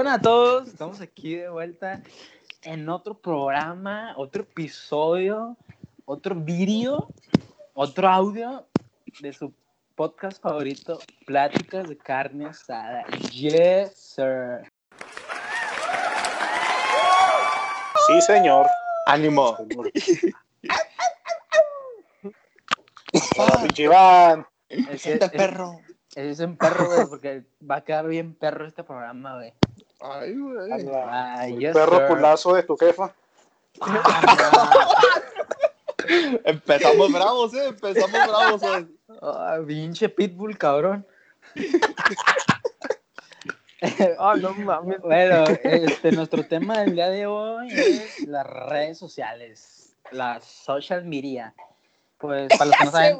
buenas a todos, estamos aquí de vuelta en otro programa, otro episodio, otro vídeo, otro audio de su podcast favorito, Pláticas de Carne Asada. Yes, sir. Sí, señor. Ánimo. Hola, Iván. Es que- Siente es- perro. Es un perro, güey, porque va a quedar bien perro este programa, güey. Ay, güey. Anda, Ay, el yes, perro sir. culazo de tu jefa. Empezamos bravos, eh. Empezamos bravos. Ah, pinche pitbull, cabrón. Ah, no mames. Bueno, este, nuestro tema del día de hoy es las redes sociales, la social media. Pues para los que no saben,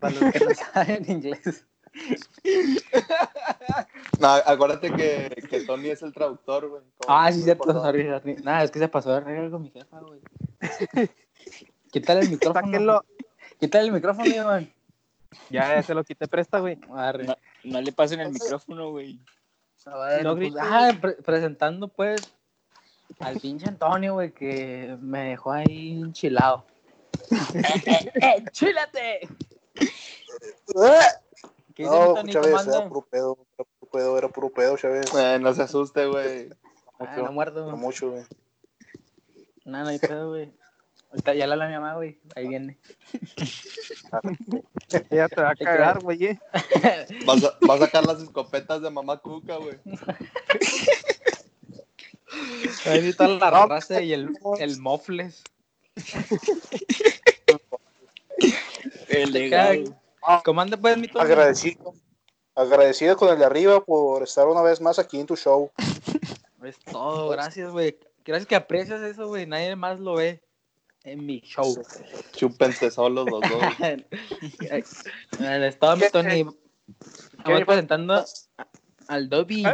para los que no saben inglés. No, acuérdate que, que Tony es el traductor, güey. Ah, sí, cierto, sorry, sorry. Nada, es que se pasó de regla con mi jefa, güey. Quítale el micrófono. Sáquenlo. Quítale el micrófono, Iván. Ya, ya se lo quité presta, güey. No, no le pasen el micrófono, güey. No pues, ah, pre- presentando pues al pinche Antonio, güey, que me dejó ahí enchilado. ¡Eh, eh, ¡Enchílate! ¿Qué dice mi No, Tony? Chávez, ¿Cómo era puro pedo, era puro pedo, era puro pedo, Chávez. Eh, no se asuste, güey. Ah, no muerdo. No mucho, güey. No, no hay pedo, güey. Ahorita ya la habla mi mamá, güey. Ahí viene. Ya te va a cagar, güey. eh. Va a, sacar las escopetas de mamá Cuca, güey. Ahí está la raza y el, el mofles. El legado. ¿Cómo anda pues mi Tony? Agradecido. Agradecido con el de arriba por estar una vez más aquí en tu show. Es todo, gracias, güey. Gracias que aprecias eso, güey. Nadie más lo ve en mi show. Chúpense solos los dos. Bueno, es todo, mi Tony. Qué? presentando al Dobby.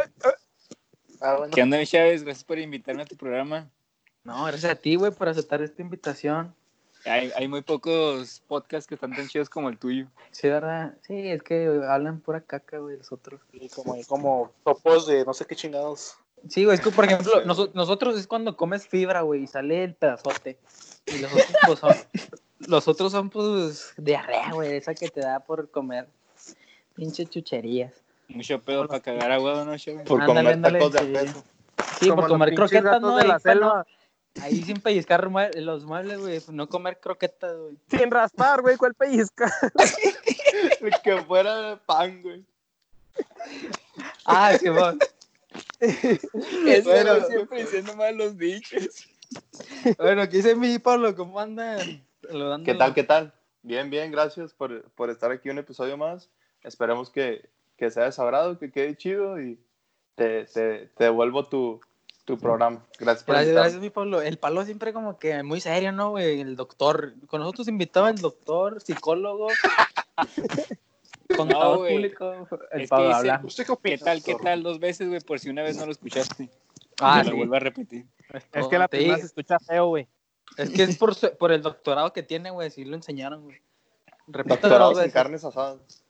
Ah, bueno. ¿Qué onda, mi Chávez? Gracias por invitarme a tu programa. No, gracias a ti, güey, por aceptar esta invitación. Hay, hay muy pocos podcasts que están tan chidos como el tuyo. Sí, ¿verdad? Sí, es que hablan pura caca, güey, los otros. Y como, como topos de no sé qué chingados. Sí, güey, es que, por ejemplo, noso- nosotros es cuando comes fibra, güey, y sale el pedazote. Y los otros, pues, son, los otros son, pues, diarrea, güey, esa que te da por comer pinche chucherías. Mucho pedo para cagar agua, ¿no, Chávez? Por Ándale, comer ándale, tacos de sí. peso. Sí, Como por comer croquetas, ¿no? de la no- selva. Ahí sin pellizcar los muebles, güey, no comer croquetas, güey. Sin raspar, güey, ¿cuál pellizca? Que fuera pan, güey. Ah, sí, vos. Es Bueno. bueno, siempre diciendo mal los bichos. Bueno, ¿qué dice mi Pablo? ¿Cómo anda? Saludando. ¿Qué tal, qué tal? Bien, bien, gracias por, por estar aquí un episodio más. Esperemos que, que sea de que quede chido y te, te, te devuelvo tu, tu programa. Gracias por Gracias, gracias, mi Pablo. El Pablo siempre como que muy serio, ¿no, güey? El doctor. Con nosotros invitaba el doctor, psicólogo, contador güey. público. El Es Pablo dice- habla. ¿Usted qué opina? ¿Qué tal, qué tal? Dos veces, güey, por si una vez no lo escuchaste. Ah, lo sí. vuelvo a repetir. Es que la Sí, primera se escucha feo, güey. Es que es por, su- por el doctorado que tiene, güey. Sí lo enseñaron, güey. En veces. carnes asadas.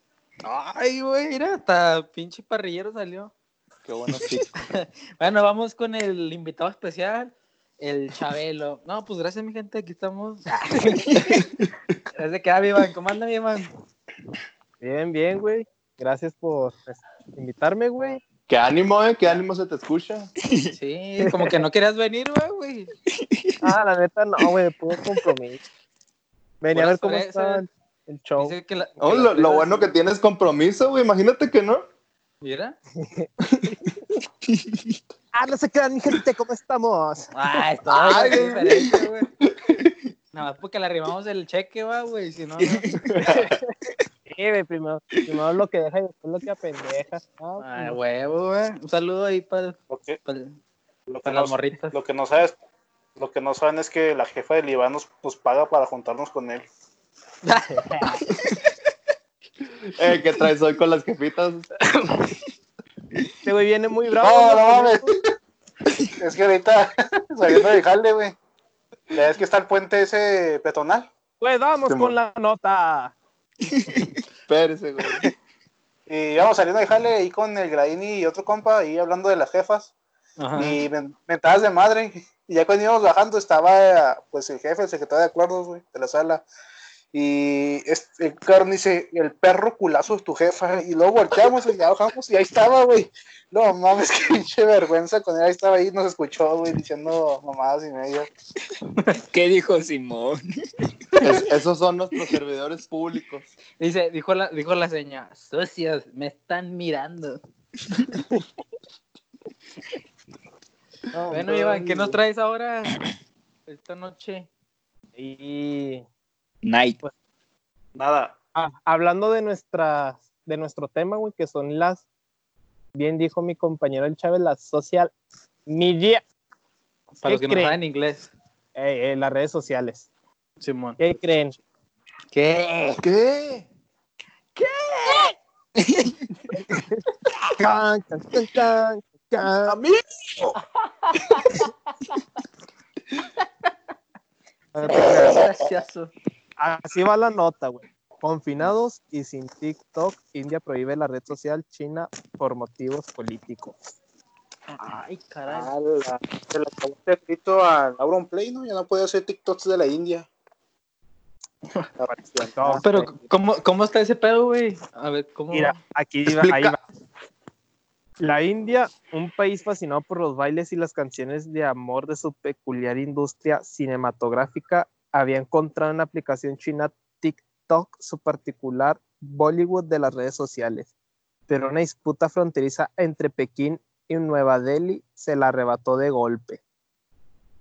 Ay, güey, mira, hasta pinche parrillero salió. Qué bueno, sí. Bueno, vamos con el invitado especial, el Chabelo. No, pues gracias, mi gente, aquí estamos. Desde que, Iván, ¿cómo anda, mi Iván? Bien, bien, güey. Gracias por pues, invitarme, güey. Qué ánimo, eh, qué ánimo se te escucha. Sí, como que no querías venir, güey, güey. Ah, la neta, no, güey, de puro compromiso. Venía a ver cómo fresas. está el, el show. Dice que la- que Oh, lo, lo bueno que tienes compromiso, güey. Imagínate que no. Mira. Ah, no se crean, mi gente, ¿cómo estamos? Ah, esto Ay, es diferente, güey. Nada más porque le arrimamos el cheque, va, güey. Si no, no. Sí, güey, primero, primero lo que deja y después lo que apendeja. Ah, Ay, pues, huevo, güey. Un saludo ahí para, Lo que, para, lo que para no, las morritas. lo que no sabes, lo que no saben es que la jefa del Iván nos, nos paga para juntarnos con él. Eh, ¿qué traes hoy con las jefitas? Este güey viene muy bravo. No, no mames. Es que ahorita saliendo de jale, güey. Ya es que está el puente ese peatonal. Pues vamos Simón. con la nota. Espérese, güey. Y íbamos saliendo de jale ahí con el Graini y otro compa, ahí hablando de las jefas. Ajá. y men- mentadas de madre. Y ya cuando íbamos bajando estaba pues el jefe, el secretario de acuerdos, güey, de la sala. Y este, el cabrón dice, el perro culazo es tu jefa. Y luego volteamos y ya bajamos y ahí estaba, güey. No mames, qué pinche vergüenza con él. Ahí estaba ahí, nos escuchó, güey, diciendo mamadas y medio. ¿Qué dijo Simón? Es- esos son nuestros servidores públicos. Dice, dijo la, dijo la señora, socios, me están mirando. Bueno, Iván, ¿qué nos traes ahora esta noche? Y Night. Nada. ah, hablando de nuestras, de nuestro tema, güey, que son las, bien dijo mi compañero el Chávez, las social media, Para los que no creen? saben inglés. eh, eh, las redes sociales. Simón. ¿Qué creen? ¿Qué? ¿Qué? Can, can, can, can. No creas. Gracioso. Así va la nota, güey. Confinados y sin TikTok, India prohíbe la red social china por motivos políticos. Ay, caray. Ah, la- se le acabó el escrito a Auron Play, ¿no? Ya no puede hacer TikToks de la India. No, Pero. ¿cómo, ¿cómo está ese pedo, güey? A ver, ¿cómo? Mira, aquí va, ahí va. La India, un país fascinado por los bailes y las canciones de amor de su peculiar industria cinematográfica, había encontrado en la aplicación china TikTok su particular Bollywood de las redes sociales. Pero una disputa fronteriza entre Pekín y Nueva Delhi se la arrebató de golpe.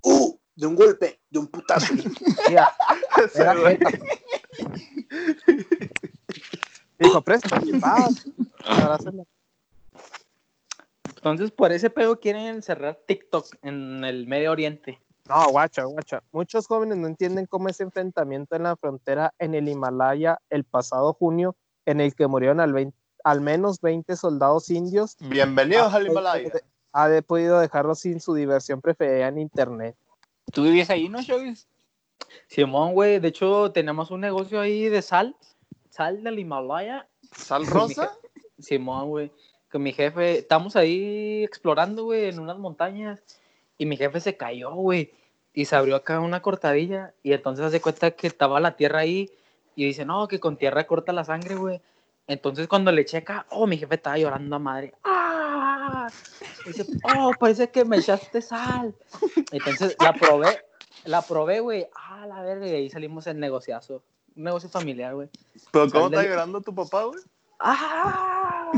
¡Uh! De un golpe, de un putazo. Mira, era. Dijo, abrázala. Entonces, por ese pedo quieren cerrar TikTok en el Medio Oriente. No, guacha, guacha. Muchos jóvenes no entienden cómo ese enfrentamiento en la frontera en el Himalaya el pasado junio, en el que murieron al, 20 al menos 20 soldados indios, Bienvenidos al ha- Himalaya. ha de- podido dejarlos sin su diversión preferida en internet. ¿Tú vivías ahí, no, Chavis? Simón, güey, de hecho, tenemos un negocio ahí de sal. Sal del Himalaya. ¿Sal rosa? Simón, güey. Con mi jefe, estamos ahí explorando, güey, en unas montañas. Y mi jefe se cayó, güey. Y se abrió acá una cortadilla. Y entonces hace cuenta que estaba la tierra ahí. Y dice, no, que con tierra corta la sangre, güey. Entonces cuando le checa, oh, mi jefe estaba llorando a madre. ¡Ah! Y dice, oh, parece que me echaste sal. Entonces la probé, la probé, güey. Ah, la verga. Y ahí salimos en negociazo. Un negocio familiar, güey. ¿Pero cómo está del- llorando tu papá, güey? ¡Ah!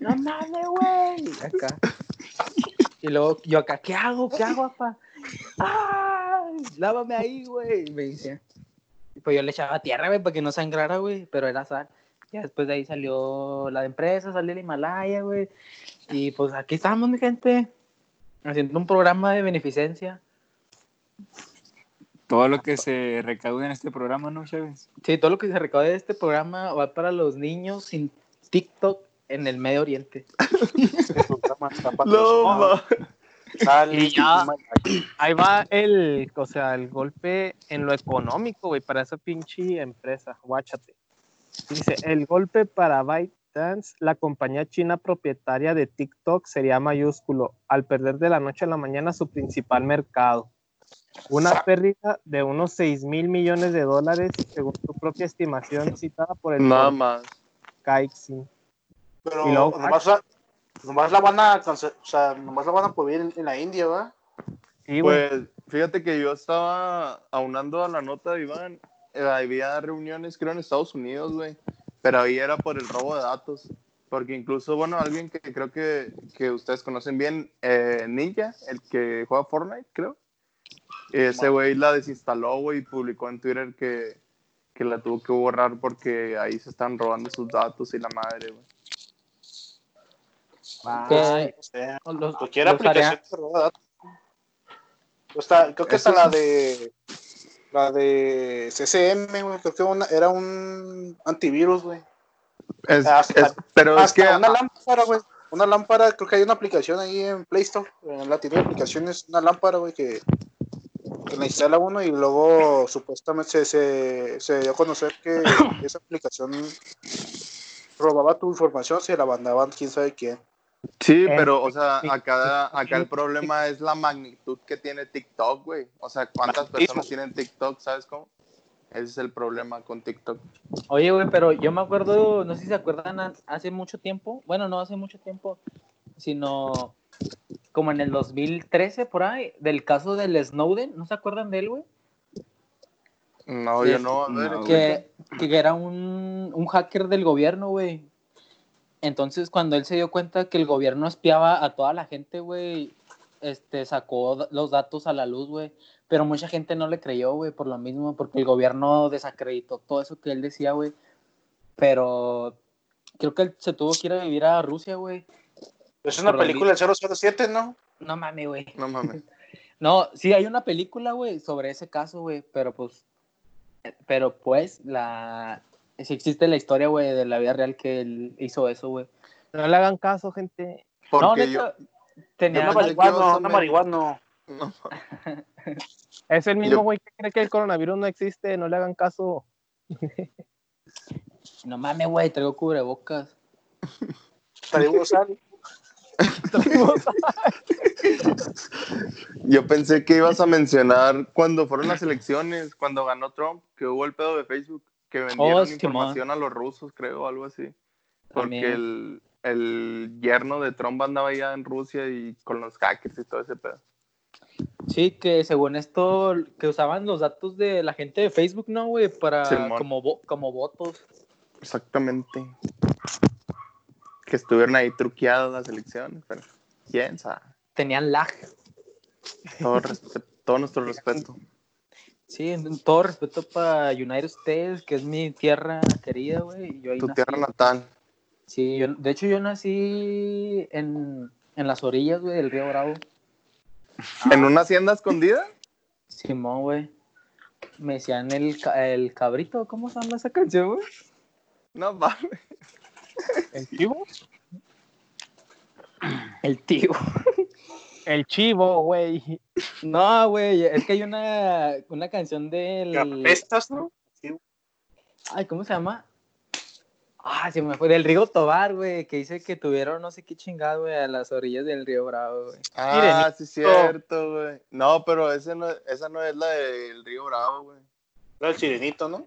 ¡No mames, güey! Acá. Y luego yo acá, ¿qué hago? ¿Qué hago, papá? ¡Ah! Lávame ahí, güey. Y me dice. Y Pues yo le echaba tierra, güey, para que no sangrara, güey, pero era sal. Ya después de ahí salió la empresa, salió el Himalaya, güey. Y pues aquí estamos, mi gente, haciendo un programa de beneficencia. Todo lo que se recauda en este programa, ¿no, Chavis? Sí, todo lo que se recaude de este programa va para los niños sin TikTok en el Medio Oriente. No, ma. Y ya. Ahí va el, o sea, el golpe en lo económico, güey, para esa pinche empresa. Guáchate. Dice, el golpe para ByteDance, la compañía china propietaria de TikTok, sería mayúsculo al perder de la noche a la mañana su principal mercado. Una pérdida de unos 6 mil millones de dólares, según su propia estimación citada por el Nada más. Caixin. Pero Y luego- nomás, nomás la van a o sea, nomás la van a prohibir en, en la India, ¿va? Sí, güey. Pues fíjate que yo estaba aunando a la nota de Iván. eh, había reuniones, creo, en Estados Unidos, güey. Pero ahí era por el robo de datos. Porque incluso, bueno, alguien que creo que, que ustedes conocen bien, eh, Ninja, el que juega Fortnite, creo. Ese güey la desinstaló, güey, y publicó en Twitter que, que la tuvo que borrar porque ahí se están robando sus datos y la madre, güey. Que O sea, los- cualquier los aplicación haría- que roba datos. Está, creo que hasta la de la de CCM, güey, creo que una- era un antivirus, güey. Es- Hasta- es- pero es que una lámpara, güey. Una lámpara, creo que hay una aplicación ahí en Play Store, en la tienda de aplicaciones, una lámpara, güey, que, que la instala uno y luego supuestamente se, se, se dio a conocer que esa aplicación robaba tu información, se la mandaban quién sabe quién. Sí, Eh, pero, o sea, acá, acá el problema es la magnitud que tiene TikTok, güey. O sea, ¿cuántas personas tienen TikTok? ¿Sabes cómo? Ese es el problema con TikTok. Oye, güey, pero yo me acuerdo, no sé si se acuerdan, ha- hace mucho tiempo, bueno, no hace mucho tiempo, sino como en el 2013, por ahí, del caso del Snowden, ¿no se acuerdan de él, güey? No, Sí, yo no. A ver, no, Que, que era un, un hacker del gobierno, güey. Entonces, cuando él se dio cuenta que el gobierno espiaba a toda la gente, güey, este, sacó los datos a la luz, güey. Pero mucha gente no le creyó, güey, por lo mismo, porque el gobierno desacreditó todo eso que él decía, güey. Pero creo que él se tuvo que ir a vivir a Rusia, güey. Es una Por película del 007, ¿no? No mames, güey. No mames. No, sí, hay una película, güey, sobre ese caso, güey, pero pues, pero pues, la, sí existe la historia, güey, de la vida real que él hizo eso, güey. No le hagan caso, gente. No, Porque yo. neta, tenía, que marihuana. No, Es el mismo Yo- güey que cree que el coronavirus no existe. No le hagan caso. no mames, güey, traigo cubrebocas. Traigo sal. Yo pensé que ibas a mencionar cuando fueron las elecciones, cuando ganó Trump, que hubo el pedo de Facebook, que vendieron Oh, información a los rusos, creo, algo así. Porque el, el yerno de Trump andaba allá en Rusia y con los hackers y todo ese pedo. Sí, que según esto, que usaban los datos de la gente de Facebook, ¿no, güey? Para, como, como votos. Exactamente. Que estuvieron ahí truqueadas las elecciones, pero quién sabe. Tenían lag. Todo nuestro respeto. Sí, en- todo respeto para United States, que es mi tierra querida, güey. Tu nací. tierra natal. Sí, yo, de hecho yo nací en, en las orillas, güey, del río Bravo. ¿En una hacienda escondida? Simón, güey. Me decían el, ca- el cabrito, ¿cómo se llama esa canción, güey? No mames. El chivo. El tío. El chivo, güey. No, güey, es que hay una, una canción del... Apestas, ¿no? Ay, ¿cómo se llama? Ah, se me fue. Del río Tobar, güey, que dice que tuvieron no sé qué chingado, güey, a las orillas del río Bravo, güey. Ah, sí, cierto, güey. No, pero ese no, esa no es la del Río Bravo, güey. Era el sirenito, ¿no?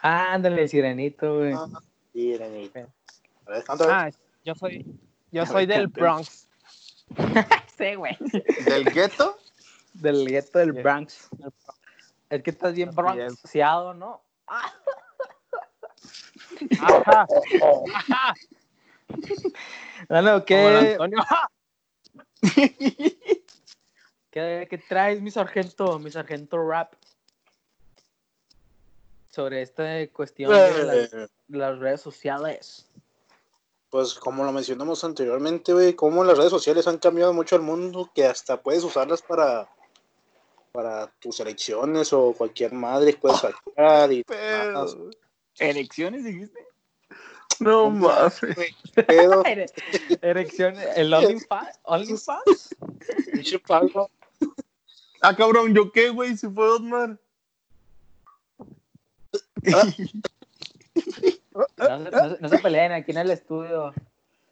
Ah, ándale, el sirenito, güey. Ah, sirenito. A ver. Ah, yo soy, yo soy del Bronx. Sí, güey. ¿Del gueto? Del gueto del Sí. Bronx. Es que estás bien Así bronxeado, ¿no? Ajá. Ajá. El ¿qué, Antonio. ¿qué, qué traes, mi sargento? Mi sargento rap. Sobre esta cuestión de las, Eh, de las redes sociales. Pues como lo mencionamos anteriormente, güey, cómo las redes sociales han cambiado mucho el mundo, que hasta puedes usarlas para para tus elecciones o cualquier madre puedes sacar y. Pedo. ¿Elecciones dijiste? No mames. Pero, Ere- Erección, el OnlyFans. ¿OnlyFans? Ah, cabrón, ¿yo qué, güey? Si fue Osmar. No, se- no se- no se peleen aquí en el estudio.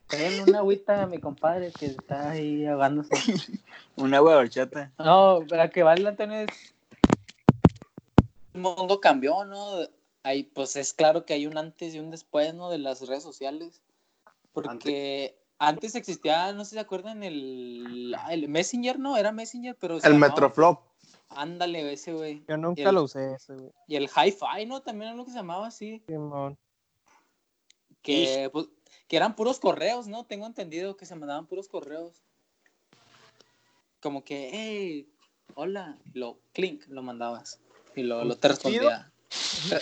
Traen una agüita a mi compadre que está ahí ahogándose. Un agua de horchata. No, para que vale Antonio es... El mundo cambió, ¿no? Hay, pues es claro que hay un antes y un después, ¿no? De las redes sociales. Porque antes, existía, no sé si se acuerdan, el, el Messenger, ¿no? Era Messenger, pero... El Metroflop. Ándale, ese, güey. Yo nunca El- lo usé ese, güey. Y el Hi-Fi, ¿no? También es lo que se llamaba así. Simón. Que, pues, que eran puros correos, ¿no? Tengo entendido que se mandaban puros correos. Como que, hey, hola, lo clink, lo mandabas. Y lo, lo te respondía. Te,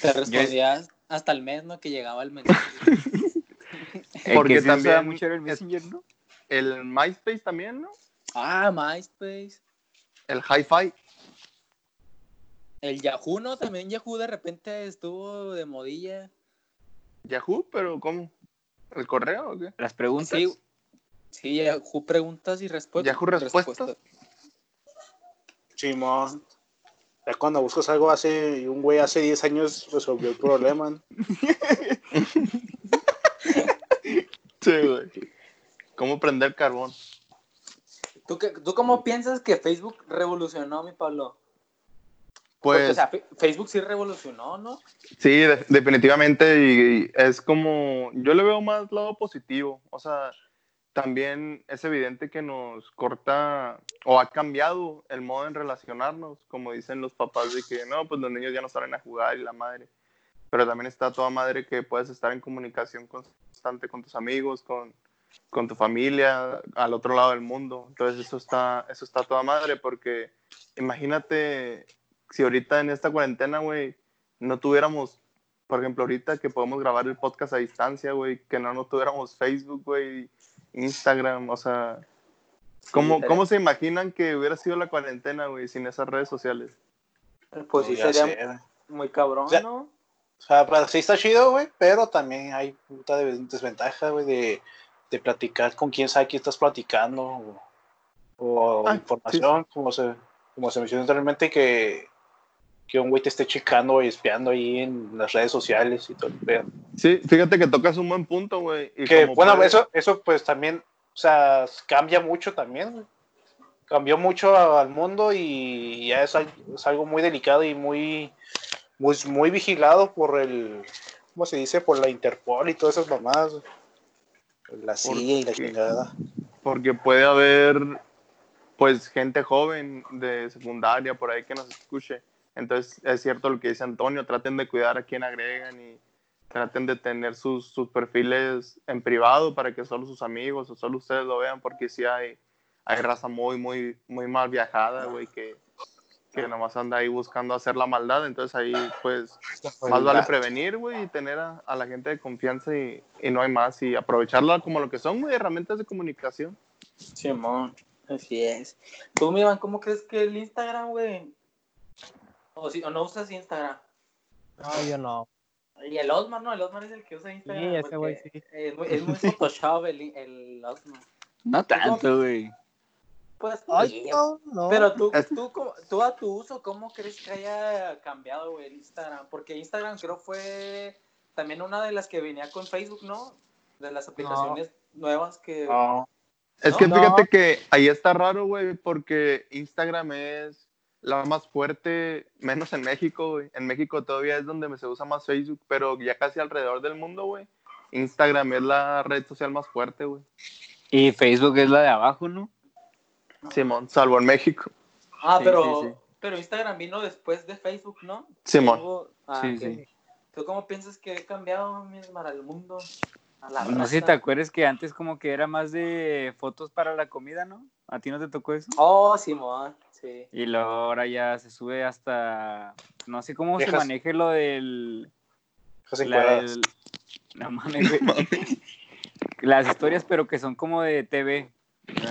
te respondías hasta el mes, ¿no? Que llegaba el mensaje. El Porque que se también mucho el es- Messenger, ¿no? El MySpace también, ¿no? ah, MySpace. El Hi-Fi. El Yahoo, ¿no? También Yahoo de repente estuvo de modilla. Yahoo, pero ¿cómo? ¿El correo o qué? Las preguntas. Sí, sí, Yahoo preguntas y respuestas. Yahoo respuestas. Simón. Ya cuando buscas algo hace, un güey hace 10 años resolvió el problema. ¿no? Sí, güey. ¿Cómo prender carbón? ¿Tú, qué- ¿Tú cómo piensas que Facebook revolucionó, mi Pablo? Porque, Pues o sea, Fe- Facebook sí revolucionó, ¿no? sí, de- definitivamente y, y es como, yo le veo más lado positivo, o sea, también es evidente que nos corta o ha cambiado el modo en relacionarnos, como dicen los papás de que no, pues los niños ya no salen a jugar y la madre, pero también está toda madre que puedes estar en comunicación constante con tus amigos, con, con tu familia, al otro lado del mundo, entonces eso está, eso está toda madre porque imagínate si ahorita en esta cuarentena, güey, no tuviéramos, por ejemplo, ahorita que podemos grabar el podcast a distancia, güey, que no, no tuviéramos Facebook, güey, Instagram, o sea, ¿cómo, ¿cómo se imaginan que hubiera sido la cuarentena, güey, sin esas redes sociales? Pues sí, sería muy cabrón, O sea, ¿no? O sea, sí está chido, güey, pero también hay puta de- desventaja, güey, de, de platicar con quién sabe quién estás platicando o, o Ah, información, como se como se mencionó anteriormente, que, que un güey te esté checando y espiando ahí en las redes sociales y todo el pedo. Sí, fíjate que tocas un buen punto, güey. Que, bueno, eso, eso pues también, o sea, cambia mucho también, güey. Cambió mucho al mundo y ya es, al- es algo muy delicado y muy, muy, muy vigilado por el, ¿cómo se dice? Por la Interpol y todas esas mamadas. güey. La CIA y la chingada. porque puede haber pues gente joven de secundaria por ahí que nos escuche. Entonces es cierto lo que dice Antonio, traten de cuidar a quien agregan y traten de tener sus, sus perfiles en privado para que solo sus amigos o solo ustedes lo vean porque sí hay, hay raza muy, muy, muy mal viajada, güey, que, que nomás anda ahí buscando hacer la maldad. Entonces ahí pues más vale prevenir, güey, y tener a, a la gente de confianza y, y no hay más y aprovecharla como lo que son, güey, herramientas de comunicación. Simón, así es. Tú, Iván, ¿cómo crees que el Instagram, güey? O, si, o no usas Instagram. No, yo no. Y el Osmar, ¿no? El Osmar es el que usa Instagram. Sí, ese güey sí. Es muy, es muy Photoshop el, el Osmar. No tanto, güey. Pues, Ay, no, no. Pero tú, tú, tú a tu uso, ¿cómo crees que haya cambiado, güey, el Instagram? Porque Instagram creo fue también una de las que venía con Facebook, ¿no? De las aplicaciones nuevas que... No, Es que No. fíjate que ahí está raro, güey, porque Instagram es la más fuerte, menos en México, güey. En México todavía es donde se usa más Facebook, pero ya casi alrededor del mundo, güey. Instagram es la red social más fuerte, güey. Y Facebook es la de abajo, ¿no? Simón, salvo en México. Ah, Sí, pero, sí, sí. pero Instagram vino después de Facebook, ¿no? Simón. Ah, Sí, sí. ¿Tú cómo piensas que he cambiado, mi Esmar, al mundo? A la No sé si te acuerdas que antes como que era más de fotos para la comida, ¿no? ¿A ti no te tocó eso? Oh, Simón, sí. Y luego ahora ya se sube hasta... No sé cómo se maneje lo del... la No mames, güey. Las historias, pero que son como de TV.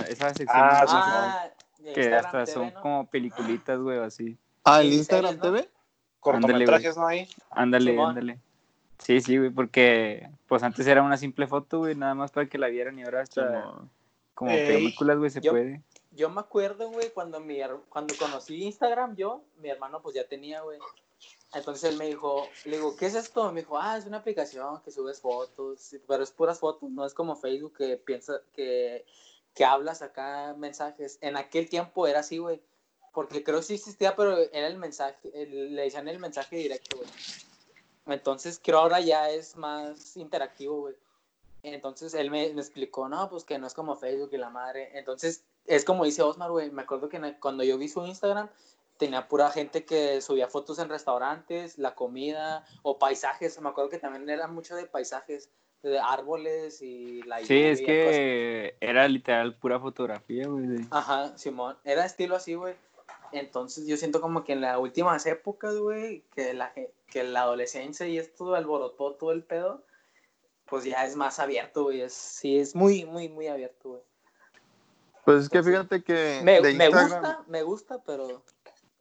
Esa sección Ah, ¿no? sí, Ah, de que Instagram hasta TV, son ¿no? como peliculitas, güey, o así. Ah, el Instagram TV? Cortometrajes, ¿no? Ahí. Ándale, Simón. ándale. Sí, sí, güey, porque pues antes era una simple foto, güey, nada más para que la vieran y ahora hasta como Ey. películas, güey, se Yo- puede. Yo me acuerdo, güey, cuando, mi, cuando conocí Instagram, yo, mi hermano pues ya tenía, güey. Entonces él me dijo, le digo, ¿qué es esto? Me dijo, ah, es una aplicación que subes fotos, pero es puras fotos, no es como Facebook que piensa que, que hablas acá mensajes. En aquel tiempo era así, güey, porque creo que sí existía, pero era el mensaje, el- le decían el mensaje directo, güey. Entonces creo ahora ya es más interactivo, güey. Entonces él me, me explicó, no, pues que no es como Facebook y la madre. Entonces es como dice Osmar, güey. Me acuerdo que cuando yo vi su Instagram, tenía pura gente que subía fotos en restaurantes, la comida o paisajes. Me acuerdo que también era mucho de paisajes, de árboles y la Sí, es lluvia, cosas. que era literal pura fotografía, güey. Ajá, Simón. Era estilo así, güey. Entonces yo siento como que en las últimas épocas, güey, que la, que la adolescencia y esto alborotó todo el pedo, pues ya es más abierto, güey. Es, sí, es muy, muy, muy abierto, güey. Pues es que fíjate que Me, de me gusta, me gusta, pero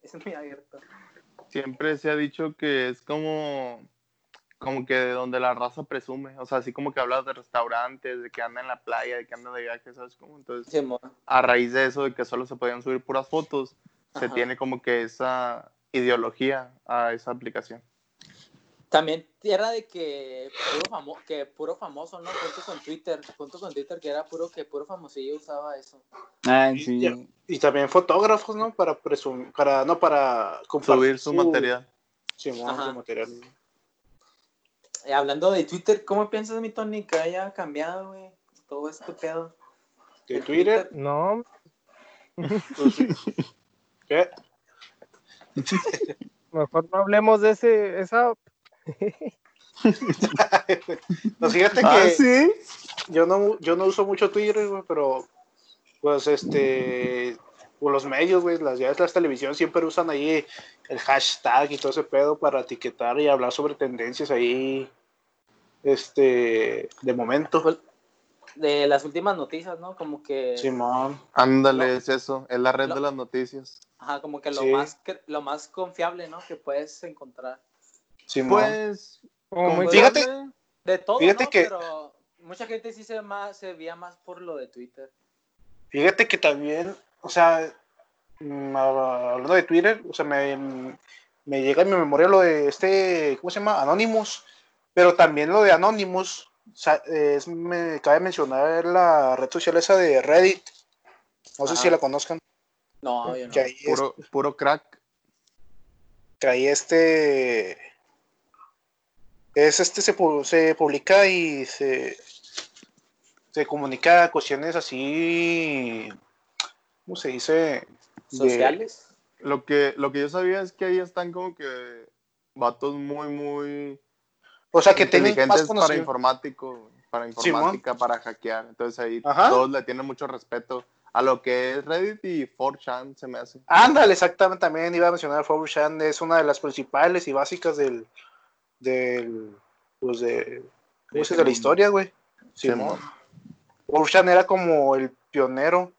es muy abierto. siempre se ha dicho que es como, como que de donde la raza presume. O sea, así como que hablas de restaurantes, de que anda en la playa, de que anda de viaje, ¿sabes cómo? Entonces, a raíz de eso, de que solo se podían subir puras fotos, se tiene como que esa ideología a esa aplicación. También era de que puro, famo que puro famoso, ¿no? Junto con Twitter, junto con Twitter, que era puro que puro famosillo usaba eso. Ah, Y, sí. y también fotógrafos, ¿no? Para presumir, para, no, para compartir Subir su material. Su material. Eh, hablando de Twitter, ¿cómo piensas, mi Tony, que haya cambiado, güey? Todo este pedo. De Twitter, No, pues, ¿qué? mejor no hablemos de ese, esa. No, fíjate que Ah, sí. yo no, yo no uso mucho Twitter, güey, pero pues este, pues, los medios, güey, las ya las televisión siempre usan ahí el hashtag y todo ese pedo para etiquetar y hablar sobre tendencias ahí, este, de momento. De las últimas noticias, ¿no? Como que, Simón, Ándale, es eso. Es la red de las noticias. ajá, como que lo Sí. más que- lo más confiable, ¿no? Que puedes encontrar. Pues. Como Fíjate-. De todo, Fíjate ¿no? que- Pero mucha gente sí se, más, se veía más por lo de Twitter. Fíjate que también, o sea, mm, hablando de Twitter, o sea, me, me llega en mi memoria lo de este, ¿cómo se llama? Anonymous, pero también lo de Anonymous, o sea, es, me cabe mencionar la red social esa de Reddit, no sé si la conozcan, No, yo no. que ahí, es- Puro, puro crack. que ahí este, es este, se, se publica y se, se comunica cuestiones así, ¿cómo se dice? De- ¿Sociales? Lo que, lo que yo sabía es que ahí están como que vatos muy, muy o sea, que tienen más inteligentes para informático, para informática, para hackear. Entonces ahí Ajá. todos le tienen mucho respeto a lo que es Reddit y 4chan se me hace. Ándale, exactamente, también iba a mencionar 4chan, es una de las principales y básicas del, del, pues de, ¿cómo se de la historia, güey. Simón. 4chan era como el pionero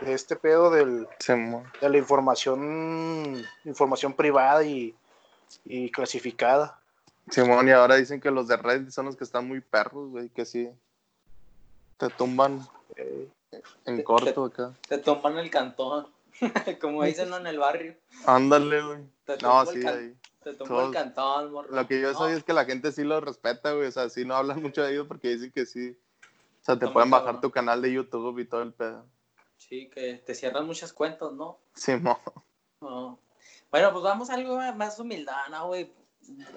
de este pedo del, Simón. de la información, información privada y, y clasificada. Simón, y ahora dicen que los de Reddit son los que están muy perros, güey, que sí. Te tumban Eh, en Te- corto acá. Te toman el cantón. Como dicen en el barrio. Ándale, güey. No, sí, can- ahí. Te Todos- el cantón, morro. Lo que yo No, sabía es que la gente sí lo respeta, güey. O sea, sí no hablan mucho de ellos porque dicen que sí. O sea, te pueden bajar cabrón. tu canal de YouTube y todo el pedo. Sí, que te cierran muchas cuentas, ¿no? Simón. No. Bueno, pues vamos a algo más humildad, ¿no, güey?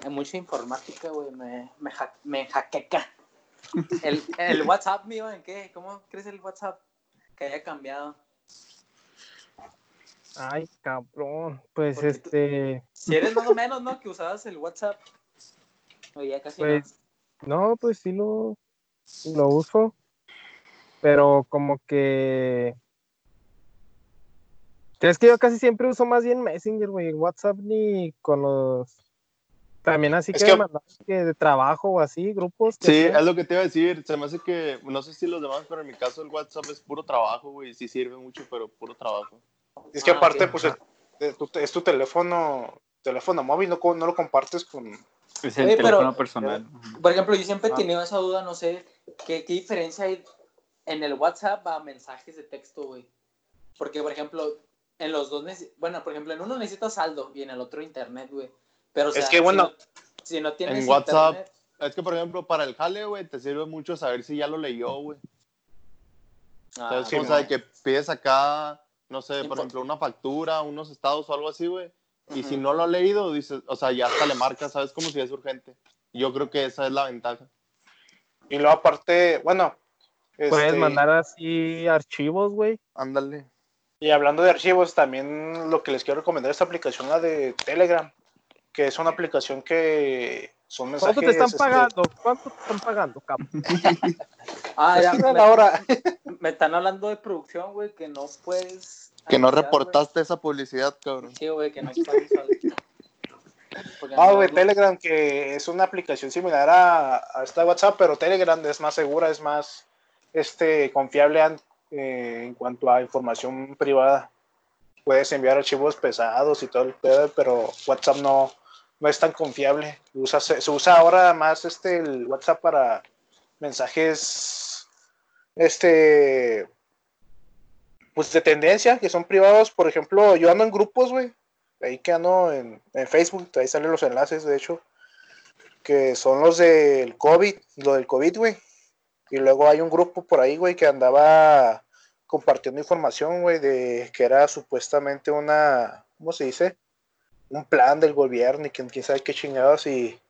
Hay mucha informática, güey. Me, me, ha- me jaqueca. El, el WhatsApp, mío, ¿en qué? ¿Cómo crees el WhatsApp que haya cambiado? Ay, cabrón. Pues Porque este. Si eres más o menos, ¿no? Que usabas el WhatsApp. O ya casi Pues, no, pues sí lo, lo uso. Pero como que. Es que yo casi siempre uso más bien Messenger, güey. WhatsApp ni con los. También así Es que, que- de trabajo o así, grupos. Sí, sea. es lo que te iba a decir. Se me hace que, no sé si los demás, pero en mi caso el WhatsApp es puro trabajo, güey. Sí sirve mucho, pero puro trabajo. Es que Ah, aparte, pues, de es tu teléfono, teléfono móvil, no, no lo compartes con... Es el Oye, pero- teléfono personal. Por ejemplo, yo siempre he Ah. tenido esa duda, no sé, ¿qué, qué diferencia hay en el WhatsApp a mensajes de texto, güey? Porque, por ejemplo, en los dos, bueno, por ejemplo, en uno necesitas saldo y en el otro internet, güey. Pero, o Es que, bueno, si no, si no tienes en WhatsApp, internet- Es que, por ejemplo, para el jale, güey, te sirve mucho saber si ya lo leyó, güey. Ah, o sea, que pides acá, no sé, por ejemplo, una factura, unos estados o algo así, güey. Y si no lo ha leído, dices, o sea, ya hasta le marcas, ¿sabes? Como si es urgente. Yo creo que esa es la ventaja. Y luego aparte, bueno... Puedes este, mandar así archivos, güey. Ándale. Y hablando de archivos, también lo que les quiero recomendar es esta aplicación, la de Telegram, que es una aplicación que son mensajes... ¿Cuánto te están este, pagando? ¿Cuánto te están pagando, cabrón? Ah, ya, me, ahora. me están hablando de producción, güey, que no puedes... Que no reportaste esa publicidad, cabrón. Sí, güey, que no. Porque Ah, güey, Telegram, que es una aplicación similar a, a esta WhatsApp, pero Telegram es más segura, es más este, confiable eh, en cuanto a información privada. Puedes enviar archivos pesados y todo el pedo, pero WhatsApp no, no es tan confiable. Se usa ahora más este, el WhatsApp para mensajes este pues de tendencia, que son privados. Por ejemplo, yo ando en grupos, güey ahí que ando en, en Facebook, ahí salen los enlaces, de hecho, que son los del COVID, lo del COVID, güey. Y luego hay un grupo por ahí, güey, que andaba compartiendo información, güey, de que era supuestamente una, ¿cómo se dice? Un plan del gobierno y quién, quién sabe qué chingados y,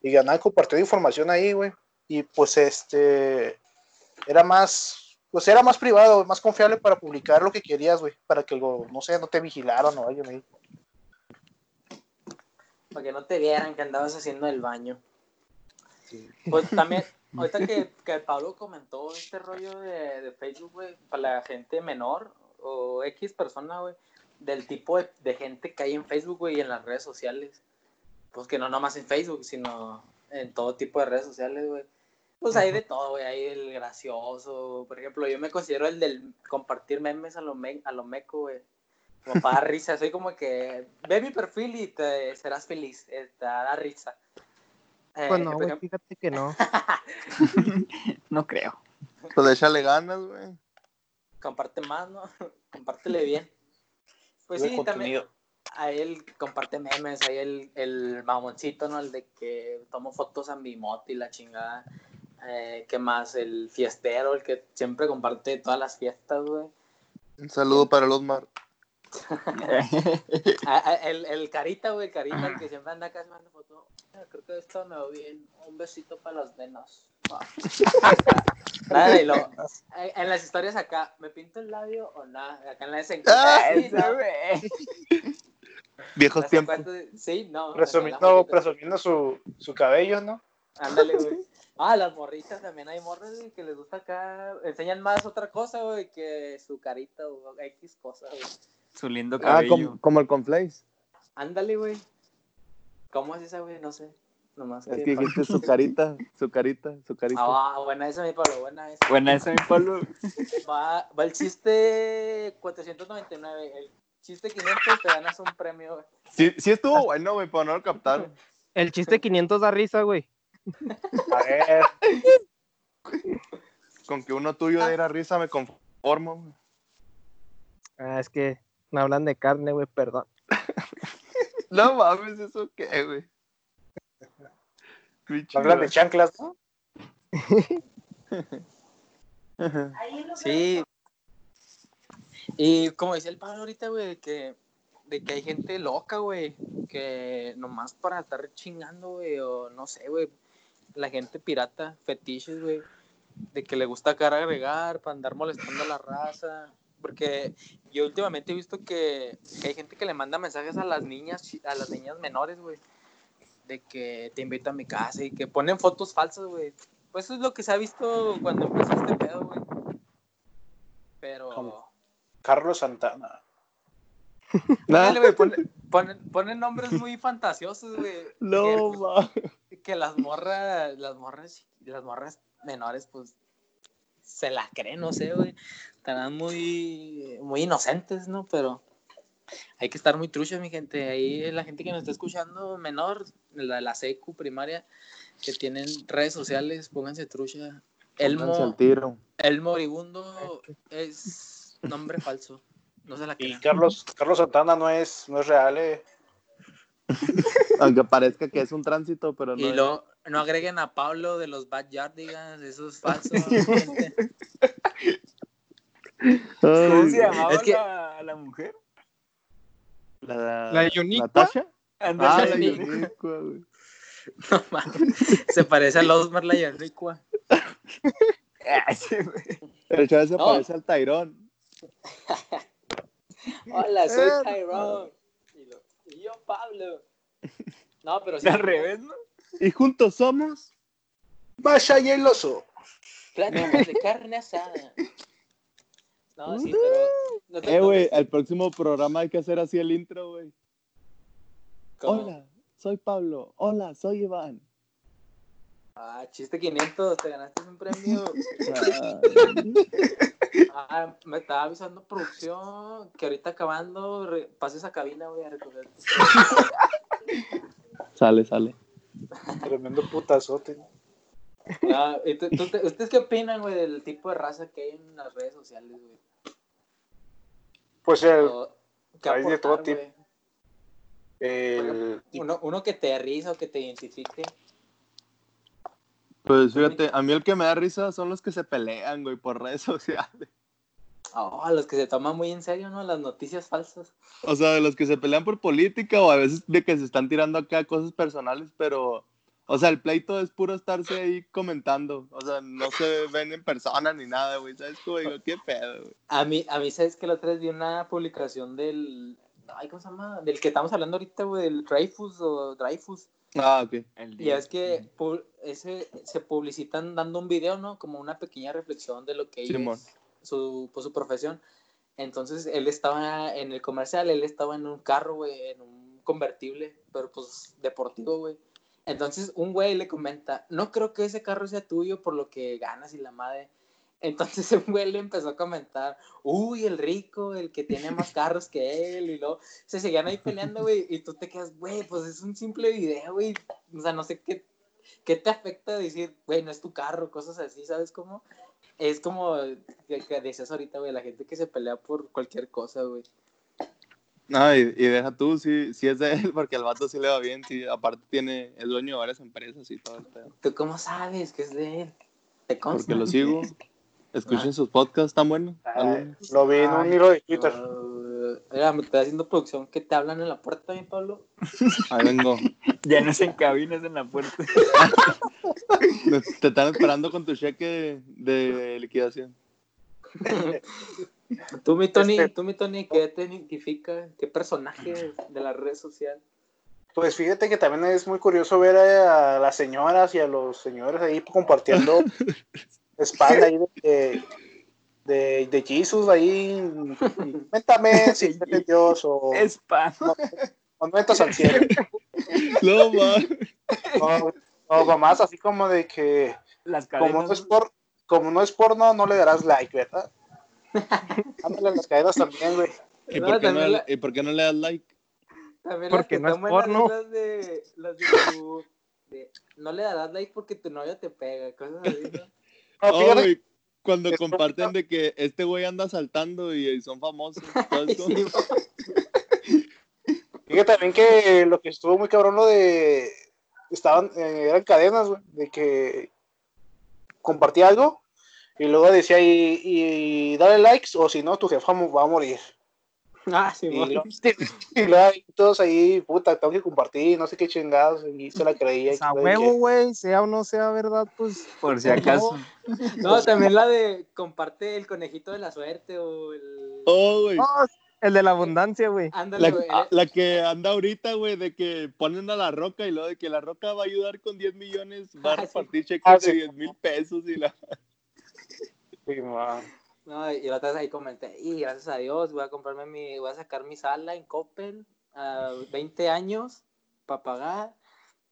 y andaban compartiendo información ahí, güey. Y pues este, era más, pues era más privado, más confiable para publicar lo que querías, güey, para que, lo, no sé, no te vigilaran o algo ahí. Para que no te vieran que andabas haciendo el baño. Pues también, ahorita que, que Pablo comentó este rollo de, de Facebook, güey, para la gente menor o X persona, güey, del tipo de, de gente que hay en Facebook, güey, y en las redes sociales. Pues que no nomás en Facebook, sino en todo tipo de redes sociales, güey. Pues hay de todo, güey, hay el gracioso. Por ejemplo, yo me considero el del compartir memes a lo, me- a lo meco, güey. Como para dar risa. Soy como que ve mi perfil y te serás feliz. eh, Te dará risa. Eh, Pues no, por güey, fíjate que no. No creo. Pues échale ganas, güey. comparte más, ¿no? Compártele bien. Pues sí, también. Ahí él comparte memes, ahí el, el mamoncito, ¿no? El de que tomo fotos a mi moto y la chingada. Eh, ¿Qué más? El fiestero, el que siempre comparte todas las fiestas, güey. Un saludo para el Osmar. Ah, ah, el, el carita, güey, el carita, el que siempre anda acá mandando fotos. Ah, Creo que esto me va bien. Un besito para las venas. Ah. Nada, y lo, en las historias acá, ¿me pinto el labio o nada? Acá en sí, no. Viejos tiempos. Sí, no. La fotito. presumiendo su, su cabello, ¿no? Ándale, güey. Ah, las morritas también hay morras, güey, que les gusta acá. Enseñan más otra cosa, güey, que su carita o X cosa, güey. Su lindo Ah, cabello. como, como el Conflace. Ándale, güey. ¿Cómo es esa, güey? No sé. Nomás Es que dijiste su carita, su carita, su carita. Ah, buena esa, mi Pablo, buena esa. Buena esa, mi Pablo. Va, va el chiste 499. El chiste 500 te ganas un premio, güey. Sí, sí estuvo bueno, güey, pero no lo captaron. El chiste 500 da risa, güey. A ver, Con que uno tuyo diera risa me conformo. güey. Ah, es que me hablan de carne, güey, perdón. No mames, ¿eso qué, güey? Hablan de chanclas, ¿no? Sí. Y como decía el Pablo ahorita, güey, de que, de que hay gente loca, güey, que nomás para estar chingando, güey, o no sé, güey, la gente pirata, fetiches, güey, de que le gusta cara agregar para andar molestando a la raza. Porque yo últimamente he visto que, que hay gente que le manda mensajes a las niñas, a las niñas menores, güey, de que te invito a mi casa y que ponen fotos falsas, güey. Pues eso es lo que se ha visto cuando empezó este pedo, güey. Pero. ¿Cómo? Carlos Santana. Dale, güey, ponen, ponen, ponen nombres muy fantasiosos, güey. No, que, que las morras, las morras, las morras menores, pues, se la creen, no sé, güey. Estarán muy, muy inocentes, ¿no? Pero hay que estar muy truchos, mi gente. Ahí la gente que nos está escuchando, menor, la de la secu primaria, que tienen redes sociales, pónganse trucha. Elmo, al tiro. el moribundo es nombre falso. No se la Y crean. Carlos, Carlos Santana no es, no es real, eh. Aunque parezca que es un tránsito, pero no. Y lo, no agreguen a Pablo de los Backyardigans, eso es falso. ¿Cómo se llamaba Es que- la, la mujer? La, ¿La? ¿Natasha? Ah, la güey. No mames, Se parece a Osmar la sí, güey. El chaval se No. parece al Tairón. Hola, soy Eh, Tyrone. Y, lo- y yo, Pablo. No, pero sí. Al revés, ¿no? Y juntos somos. Masha y el oso. Pláticas de carne asada. No, sí, pero. no te- Eh, güey, el próximo programa hay que hacer así el intro, güey. Hola, soy Pablo. Hola, soy Iván. Ah, chiste 500, te ganaste un premio. Ah, me estaba avisando producción que ahorita acabando pases a cabina, voy a recoger. sale, sale. Tremendo putazote. Ah, ¿y tú- tú te- ¿Ustedes qué opinan, güey, del tipo de raza que hay en las redes sociales, güey? Pues el, O- ¿Qué hay de todo aportar, tipo. el Uno, uno que te dé risa o que te identifique. Pues fíjate, a mí el que me da risa son los que se pelean, güey, por redes sociales. Oh, los que se toman muy en serio, ¿no? Las noticias falsas. O sea, de los que se pelean por política o a veces de que se están tirando acá cosas personales, pero, o sea, el pleito es puro estarse ahí comentando. O sea, no se ven en persona ni nada, güey. ¿Sabes cómo digo? ¿Qué pedo, güey? A mí, a mí, ¿sabes que La otra vez vi una publicación del... Ay, ¿cómo se llama? Del que estamos hablando ahorita, güey, del Dreyfus o Dreyfus. Ah, ok. Y es que pu- ese, se publicitan dando un video, ¿no? Como una pequeña reflexión de lo que ellos, Simón. Su, pues, su profesión. Entonces, él estaba en el comercial, él estaba en un carro, güey, en un convertible, pero pues deportivo, güey. Entonces, un güey le comenta, no creo que ese carro sea tuyo por lo que ganas y la madre. Entonces, un güey le empezó a comentar, uy, el rico, el que tiene más carros que él, y luego se seguían ahí peleando, güey, y tú te quedas, güey, pues es un simple video, güey. O sea, no sé qué, qué te afecta decir, güey, no es tu carro, cosas así, ¿sabes cómo? Es como que, que decías ahorita, güey, la gente que se pelea por cualquier cosa, güey. No, y, y deja tú, si, si es de él, porque al vato sí le va bien, sí, aparte tiene, es dueño de varias empresas y todo el pedo. ¿Tú cómo sabes que es de él? ¿Te consta? Porque lo sigo, escuchen sus podcasts tan buenos. algunos. Lo vi en un hilo de Twitter. Mira, me estoy haciendo producción que te hablan en la puerta, mi Pablo. Ahí vengo. Ya no es en cabinas en la puerta. Te están esperando con tu cheque de, de liquidación. Tú, mi Tony, Este- tú, mi Tony, ¿qué te identifica? ¿Qué personaje de la red social? Pues fíjate que también es muy curioso ver a, las señoras y a los señores ahí compartiendo spam ahí de, de, de Jesus ahí. Cuéntame si es de Dios o, Es pan. o no entras al cielo. No, man. O, o mamás así como de que Las como no es por como no es porno, no le darás like, ¿verdad? Ándale las cadenas también, güey. ¿Y No, por, qué no, la- ¿Y por qué no le das like? También Porque las que no es porno. Las de, las de tu- de, no le darás like porque tu novio te pega, cosas así, ¿no? No, Oh, fíjate, cuando comparten de que este güey anda saltando y, son famosos. fíjate también que lo que estuvo muy cabrón lo de estaban eh, eran cadenas, güey, de que compartía algo y luego decía y, y dale likes o si no tu jefa va a morir. Ah, sí, Y, luego- y todos ahí, puta, tengo que compartir, no sé qué chingados, y se la creía. y Pues a huevo, güey, sea o no sea verdad, pues. Por si acaso. No, también la de comparte el conejito de la suerte o el... Oh, güey. Oh, el de la abundancia, güey. Ándale, La, güey. ah, la que anda ahorita, güey, de que ponen a la roca y luego de que la roca va a ayudar con 10 millones, va a Ah, repartir cheques Ah, de sí. 10 mil pesos y la... Sí, man. No, y la otra vez ahí comenté, y gracias a Dios voy a comprarme mi, voy a sacar mi sala en Coppel a 20 años para pagar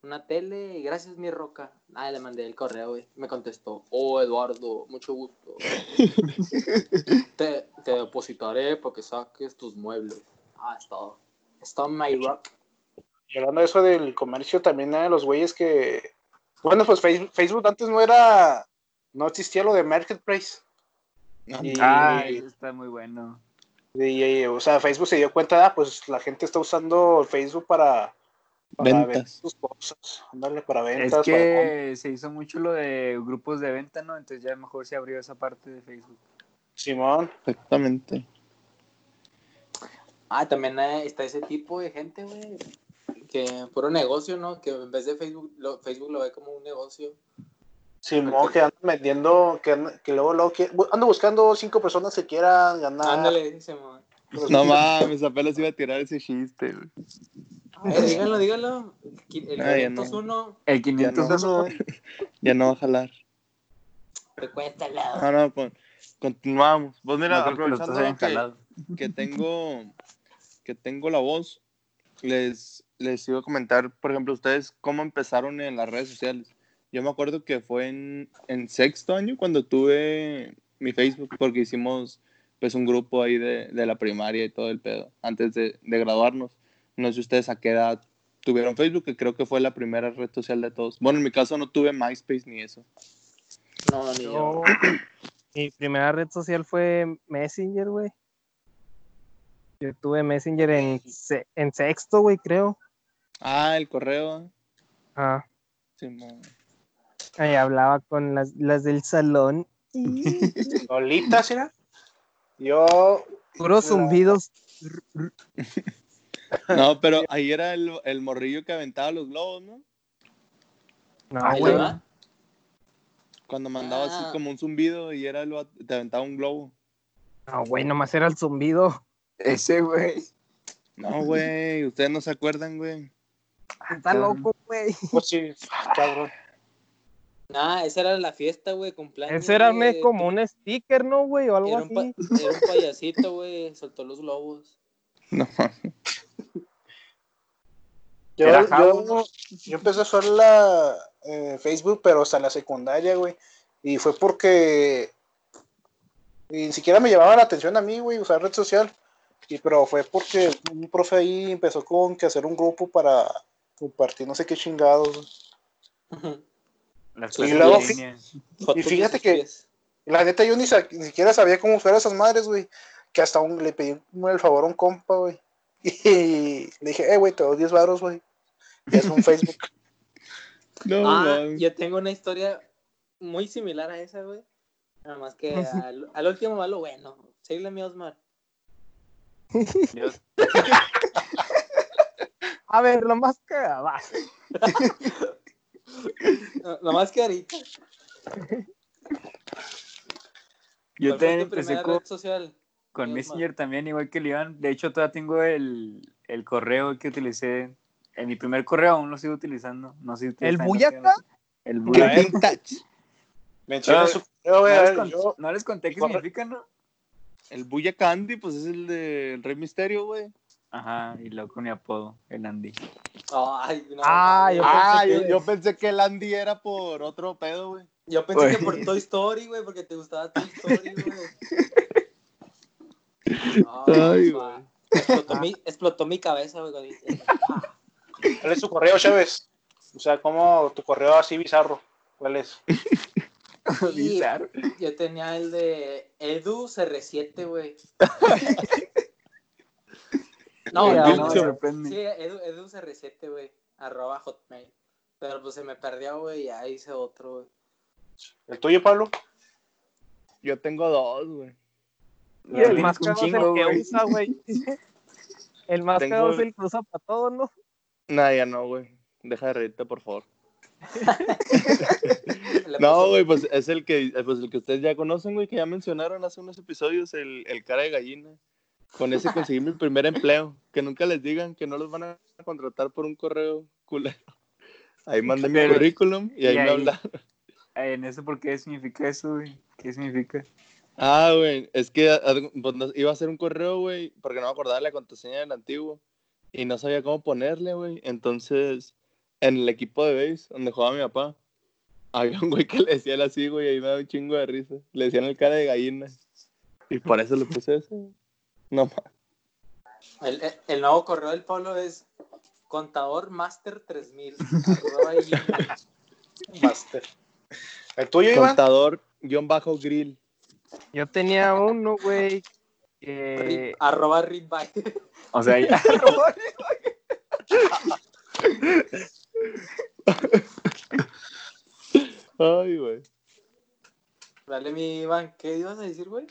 una tele y gracias mi roca. Ah, le mandé el correo, güey. Me contestó, oh Eduardo, mucho gusto. te, te depositaré para que saques tus muebles. Ah, es todo. Es todo my rock. Y hablando de eso del comercio, también hay los güeyes que. Bueno, pues Face- Facebook antes no era. No existía lo de Marketplace. Y- Ah, eso está muy bueno. Y, y, o sea, Facebook se dio cuenta, ah, pues la gente está usando Facebook para, para Ventas. vender sus cosas. Ándale, para Es ventas. para que se hizo mucho lo de grupos de venta, ¿no? Entonces ya mejor se abrió esa parte de Facebook. Simón. Exactamente. Ah, también hay- está ese tipo de gente, güey. Que puro negocio, ¿no? Que en vez de Facebook, lo, Facebook lo ve como un negocio. Simón, que andan vendiendo, que, que luego, luego que- ando buscando cinco personas que quieran ganar. Ándale, dice, man. Pues, No mames, apenas iba a tirar ese chiste, güey. Dígalo, dígalo. El Ah, ya no. 501, El Ya 501. no, ya no va a jalar. recuéntalo. Ah, no, pues, continuamos. Pues mira, No que aprovechando que tengo que tengo la voz, les, les iba a comentar, por ejemplo, ustedes cómo empezaron en las redes sociales. Yo me acuerdo que fue en, en sexto año cuando tuve mi Facebook, porque hicimos pues un grupo ahí de, de la primaria y todo el pedo, antes de, de graduarnos. No sé ustedes a qué edad tuvieron Facebook, que creo que fue la primera red social de todos. Bueno, en mi caso no tuve MySpace ni eso. No, ni yo. Mi primera red social fue Messenger, güey. Yo tuve Messenger en, se- en sexto, güey, creo. Ah, el correo. Ah, Simón. Ahí hablaba con las, las del salón. Lolita, ¿sí? no? Yo. Puros zumbidos. No, pero ahí era el, el morrillo que aventaba los globos, ¿no? No, Ahí güey. Cuando mandaba así Ah. como un zumbido y era el, te aventaba un globo. No, güey, nomás era el zumbido. Ese, güey. No, güey, ustedes no se acuerdan, güey. Está loco, güey. Pues sí, cabrón. Nah, esa era la fiesta, güey, cumpleaños. Ese era güey. como un sticker, ¿no, güey? O algo Era así. era un payasito, güey, soltó los globos. No. Yo, yo, yo empecé a usarla en Facebook, pero hasta la secundaria, güey. Y fue porque y ni siquiera me llamaba la atención a mí, güey, usar red social. Y pero fue porque un profe ahí empezó con que hacer un grupo para compartir no sé qué chingados. güey. Las Y luego fíjate que- la neta yo ni, sa- ni siquiera sabía cómo usar esas madres, güey. Que hasta un, le pedí el favor a un compa, güey. Y le dije, eh, güey, te doy 10 baros, güey. Y es un Facebook. No, Ah, mames. yo tengo una historia muy similar a esa, güey. Nada más que al, al último va lo bueno. Síguele mi Osmar. A ver, lo más que nomás que ahorita. Yo ¿Cuál fue también empecé con, red social? con Dios, Messenger también, igual que Iván. De hecho, todavía tengo el, el correo que utilicé. En mi primer correo aún lo sigo utilizando. No sé si ¿El siguen. El Ah, su correo. ¿No les, ver, con- yo- no les conté qué significa, ¿no? El Buya Candy, pues es el del Rey Misterio, güey. Ajá, y luego con mi apodo, el Andy. Ay, no, Ah, yo Ah, pensé yo, que- yo pensé que el Andy era por otro pedo, güey. Yo pensé que por Toy Story, güey, porque te gustaba Toy Story, güey. Ay. Explotó mi, explotó mi cabeza, güey. ah, ¿Cuál es tu correo, Chávez? O sea, ¿cómo tu correo así bizarro? ¿Cuál es? Sí, Bizarro. yo tenía el de Edu CR7, güey. No, no, no, sorprende. Sí, Edu, Edu CR7, güey. Arroba hotmail. Pero pues se me perdió, güey, y ya hice otro, güey. ¿El tuyo, Pablo? Yo tengo dos, güey. Y el más cagado es el que usa, güey. El más Tengo- cagado es el que usa para todo, ¿no? Nah, ya no, güey. Deja de reírte, por favor. No, güey, pues es el que, pues el que ustedes ya conocen, güey, que ya mencionaron hace unos episodios, el, el cara de gallina. Con ese conseguí mi primer empleo. Que nunca les digan que no los van a contratar por un correo culero. Ahí mandé mi currículum y ahí y me ahí- hablaron. En eso, ¿por qué significa eso, güey? ¿Qué significa? Ah, güey, es que ah, pues, iba a hacer un correo, güey, porque no me acordaba la contraseña del antiguo. Y no sabía cómo ponerle, güey. Entonces, en el equipo de base, donde jugaba mi papá, había un güey que le decía así, güey, y ahí me daba un chingo de risa. Le decían el cara de gallina. Y por eso le puse eso. No más. El, el- nuevo correo del Pablo es contador master 3000. arroba gmail. Master. ¿El tuyo, Iván? Contador guion bajo grill. Yo tenía uno, güey. que- Rip- arroba. O sea, ya- Ay, güey. Dale, mi Iván, ¿qué ibas a decir, güey?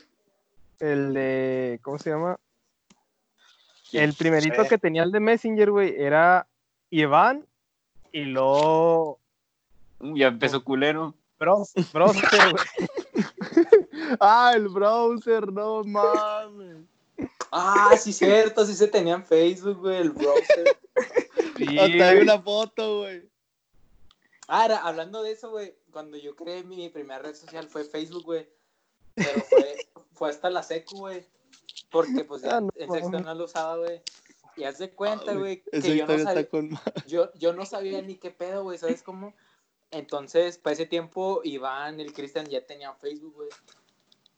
El de. ¿Cómo se llama? El primerito Sí. que tenía el de Messenger, güey, era Iván y luego. ya empezó culero. Bros, Broster, güey. Ah, el browser, no mames. Ah, sí, cierto, sí se tenía en Facebook, güey, el browser. Sí, Hasta hay una foto, güey. Ah, era- hablando de eso, güey, cuando yo creé mi primera red social fue Facebook, güey. Pero fue, fue hasta la secu, güey. Porque pues ya Ah, no, en sexto no lo usaba, güey. Y haz de cuenta, Ah, güey, Esa que yo no, sabía, con yo, yo no sabía ni qué pedo, güey, ¿sabes cómo? Entonces, para ese tiempo, Iván, el Cristian ya tenían Facebook, güey.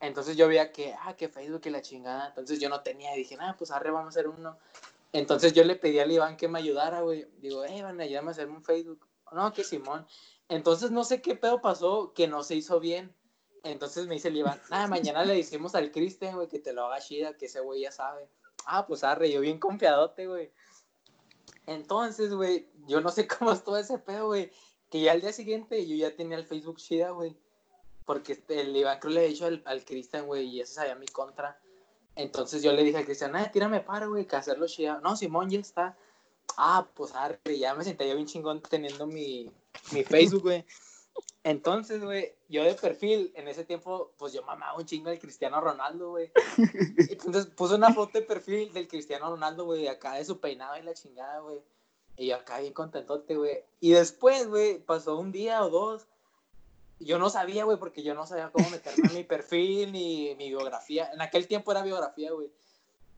Entonces yo veía que, ah, que Facebook y la chingada. Entonces yo no tenía y dije, ah, pues arre, vamos a hacer uno. Entonces yo le pedí al Iván que me ayudara, güey. Digo, eh, Iván, ayúdame a hacer un Facebook. No, que Simón. Entonces no sé qué pedo pasó que no se hizo bien. Entonces me dice el Iván, ah, mañana le decimos al Cristian, güey, que te lo haga chida, que ese güey ya sabe. Ah, pues arre, yo bien confiadote, güey. Entonces, güey, yo no sé cómo estuvo ese pedo, güey. que ya al día siguiente yo ya tenía el Facebook chida, güey. Porque el Iván creo le había dicho al, al Cristian, güey, y ese sabía mi contra. Entonces yo le dije al Cristian, ah, tírame para, güey, que hacerlo chida. No, Simón ya está. Ah, pues arre, ya me sentía bien chingón teniendo mi, mi Facebook, güey. Entonces, güey, yo de perfil, en ese tiempo, pues yo mamaba un chingo del Cristiano Ronaldo, güey. Entonces puse una foto de perfil del Cristiano Ronaldo, güey, acá de su peinado y la chingada, güey. Y yo acá bien contentote, güey. Y después, güey, pasó un día o dos. Yo no sabía, güey, porque yo no sabía cómo meterme en mi perfil ni mi biografía. En aquel tiempo era biografía, güey.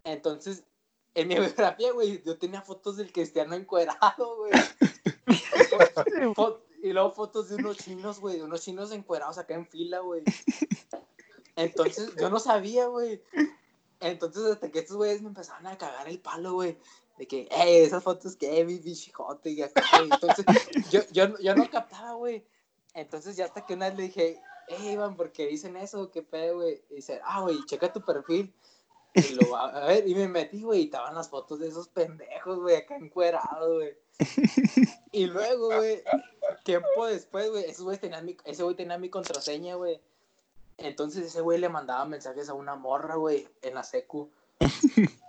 Entonces, en mi biografía, güey, yo tenía fotos del Cristiano encuerado, güey. Y luego fotos de unos chinos, güey, unos chinos encuerados acá en fila, güey. Entonces, yo no sabía, güey. Entonces, hasta que estos güeyes me empezaron a cagar el palo, güey. De que, eh, esas fotos que, mi bichijote y acá, güey. Entonces, yo, yo, yo no captaba, güey. Entonces, ya hasta que una vez le dije, eh, Iván, ¿por qué dicen eso? ¿Qué pedo, güey? Y dice, ah, güey, checa tu perfil. Y lo va a ver, y me metí, güey, y estaban las fotos de esos pendejos, güey, acá encuerados, güey. Y luego, güey, tiempo después, güey, ese güey tenía mi, ese güey tenía mi contraseña, güey. Entonces ese güey le mandaba mensajes a una morra, güey, en la secu.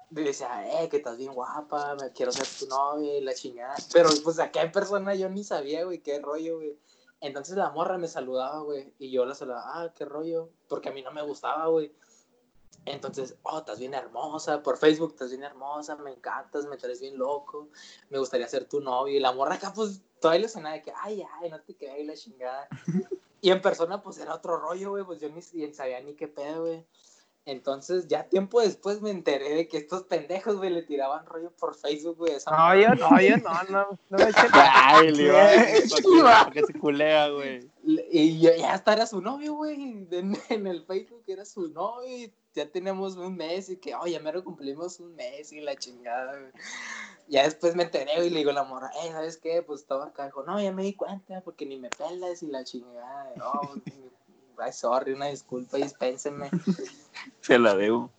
Le decía, eh, que estás bien guapa, me quiero ser tu novia y la chingada. Pero pues acá en persona yo ni sabía, güey, qué rollo, güey. Entonces la morra me saludaba, güey, y yo la saludaba, ah, qué rollo, porque a mí no me gustaba, güey. Entonces, oh, estás bien hermosa, por Facebook estás bien hermosa, me encantas, me traes bien loco, me gustaría ser tu novio. Y la morra acá, pues, toda ilusionada de que, ay, ay, no te y la chingada. Y en persona, pues, era otro rollo, güey, pues yo ni ni sabía ni qué pedo, güey. Entonces, ya tiempo después me enteré de que estos pendejos, güey, le tiraban rollo por Facebook, güey. a esa No, yo no, yo no, no, no me eché Ay, el Iván, ¿para qué se culea, güey? Y ya, ya hasta era su novio, güey. En, en el Facebook era su novio. Y ya teníamos un mes y que, oye, ya mero cumplimos un mes y la chingada, güey. Ya después me enteré y le digo a la morra, eh, ¿sabes qué? Pues estaba acá. Dijo, no, ya me di cuenta porque ni me pelas y la chingada. No, ay, sorry, una disculpa, dispénsenme. Se la debo.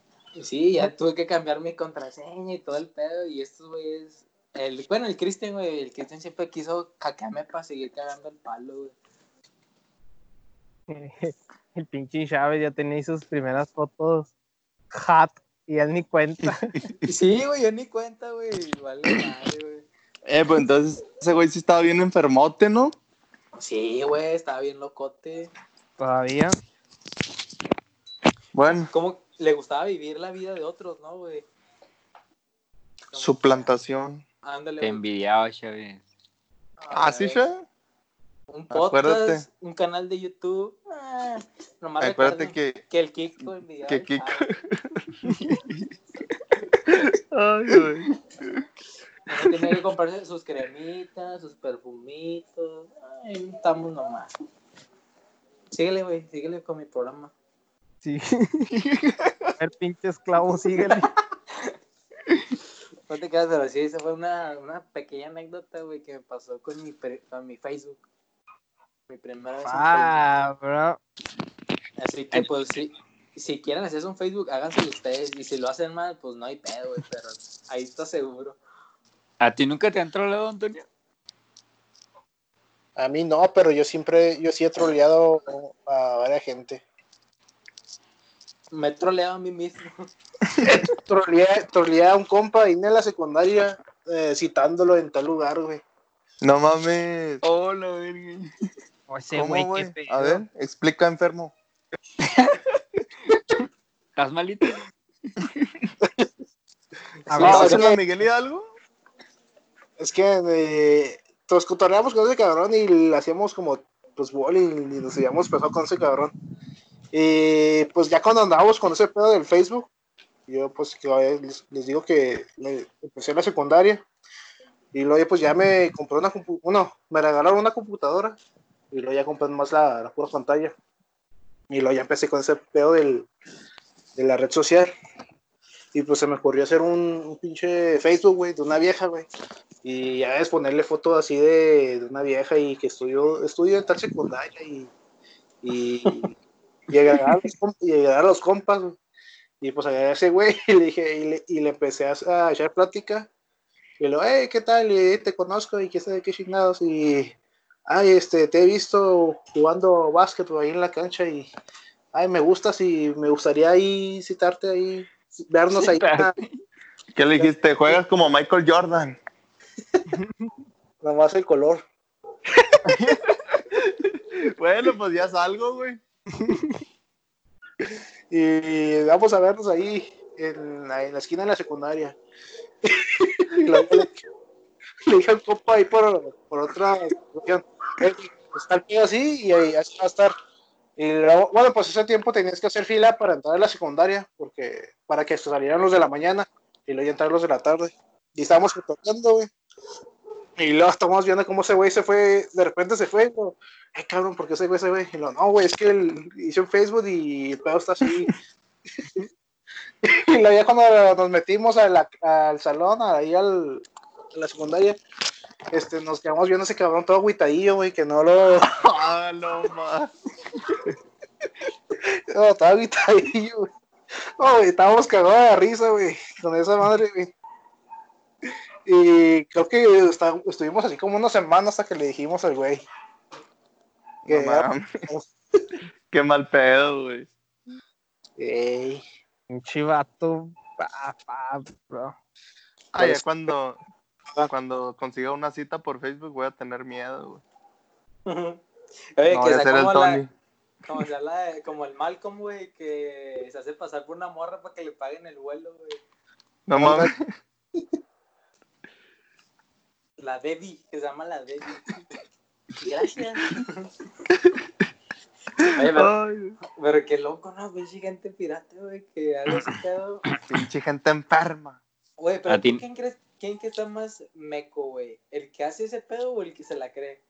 Sí, ya tuve que cambiar mi contraseña y todo el pedo. Y estos güeyes. El, bueno, el Cristian, güey, el Cristian siempre quiso caquearme para seguir cagando el palo, güey. El pinche Chávez ya tenía sus primeras fotos hot y él ni cuenta. Sí, güey, yo ni cuenta, güey. Vale madre, güey. Eh, pues entonces ese güey sí estaba bien enfermote, ¿no? Sí, güey, estaba bien locote. Todavía. Bueno, Como le gustaba vivir la vida de otros, ¿no, güey? Suplantación. Ándale. Te envidiaba, Chávez. ¿Ah, sí, güey. ya? Un podcast, Acuérdate. un canal de YouTube. Ah, nomás Acuérdate que... que el Kiko envidiaba. que Kiko-. Ay, güey. Tiene que comprarse sus cremitas, sus perfumitos. Ay, estamos nomás. Síguele, güey, síguele con mi programa. Sí. El pinche esclavo, síguele. No te quedas, pero sí, esa fue una, una pequeña anécdota, güey, que me pasó con mi, pre- con mi Facebook. Mi primera vez en Ah, bro. Así que, pues, sí, si quieren hacer un Facebook, háganselo ustedes. Y si lo hacen mal, pues no hay pedo, güey, pero ahí está seguro. ¿A ti nunca te han trolado, Antonio? A mí no, pero yo siempre, yo sí he troleado a varias gente. Me he troleado a mí mismo. Troleé, troleé a un compa ahí en la secundaria eh, citándolo en tal lugar, güey. No mames. Oh, la verga. O ese ¿Cómo, güey, qué güey? A ver, explica, enfermo. ¿Estás malito? A No, ver, ¿Vas es en que- la Miguel Hidalgo? Es que eh, nos cotorreamos con ese cabrón y le hacíamos como pues bullying y nos habíamos pesado con ese cabrón. Y pues ya cuando andábamos con ese pedo del Facebook, yo pues que, eh, les, digo que me- empecé la secundaria y luego pues ya me compré una uno, me regalaron una computadora y luego ya compré más la, la pura pantalla. Y luego ya empecé con ese pedo del, de la red social. Y pues se me ocurrió hacer un, pinche Facebook, güey, de una vieja, güey. Y ya es ponerle fotos así de, de una vieja y que estudió, estudió en tal secundaria y, y, y y a los compas. Y pues agregué a ese güey y le dije, y le, le empecé a, a echar plática. Y luego, hey, ¿qué tal? Y te conozco y qué sabe qué chingados. Y ay, este, te he visto jugando básquet ahí en la cancha y, ay, me gustas y me gustaría ahí citarte ahí, vernos ahí. ¿Qué le dijiste? Juegas como Michael Jordan. Nomás el color. Bueno, pues ya salgo, güey. Y vamos a vernos ahí en la, en la esquina de la secundaria. y le, le dije al compa ahí por, por otra. "Eh, Está el así y ahí así va a estar. Y luego, bueno, pues ese tiempo tenías que hacer fila para entrar a la secundaria, porque para que salieran los de la mañana y luego entrar los de la tarde. Y estábamos tocando, güey. Y luego estamos viendo cómo ese güey se fue, de repente se fue. y luego, Ay, cabrón, ¿por qué ese güey se ve? Y lo, no, güey, es que él hizo en Facebook y el pedo está así. y luego ya cuando nos metimos al salón, ahí al, a la secundaria, este, nos quedamos viendo ese cabrón todo agüitadillo, güey, que no lo... Ah, no más. No, estaba agüitadillo, güey. No, güey, estábamos cagados de risa, güey, con esa madre, güey. Y creo que está- estuvimos así como una semana hasta que le dijimos al güey. Que No mames. Qué mal pedo, güey. Ey, Un chivato. pa, pa, bro. Ah, ya Pues- cuando, cuando consiga una cita por Facebook voy a tener miedo, güey. Oye, No que voy a ser el Tony. la, como, sea la- como el Malcolm, güey, que se hace pasar por una morra para que le paguen el vuelo, güey. No mames. La Debbie, que se llama la Debbie. Gracias. Oye, pero, Ay, pero qué loco, ¿no? Pinche gente pirata, güey, que haga ese pedo. pinche gente enferma. Güey, pero A ti- ¿tú quién crees, quién que está más meco, güey? ¿El que hace ese pedo o el que se la cree?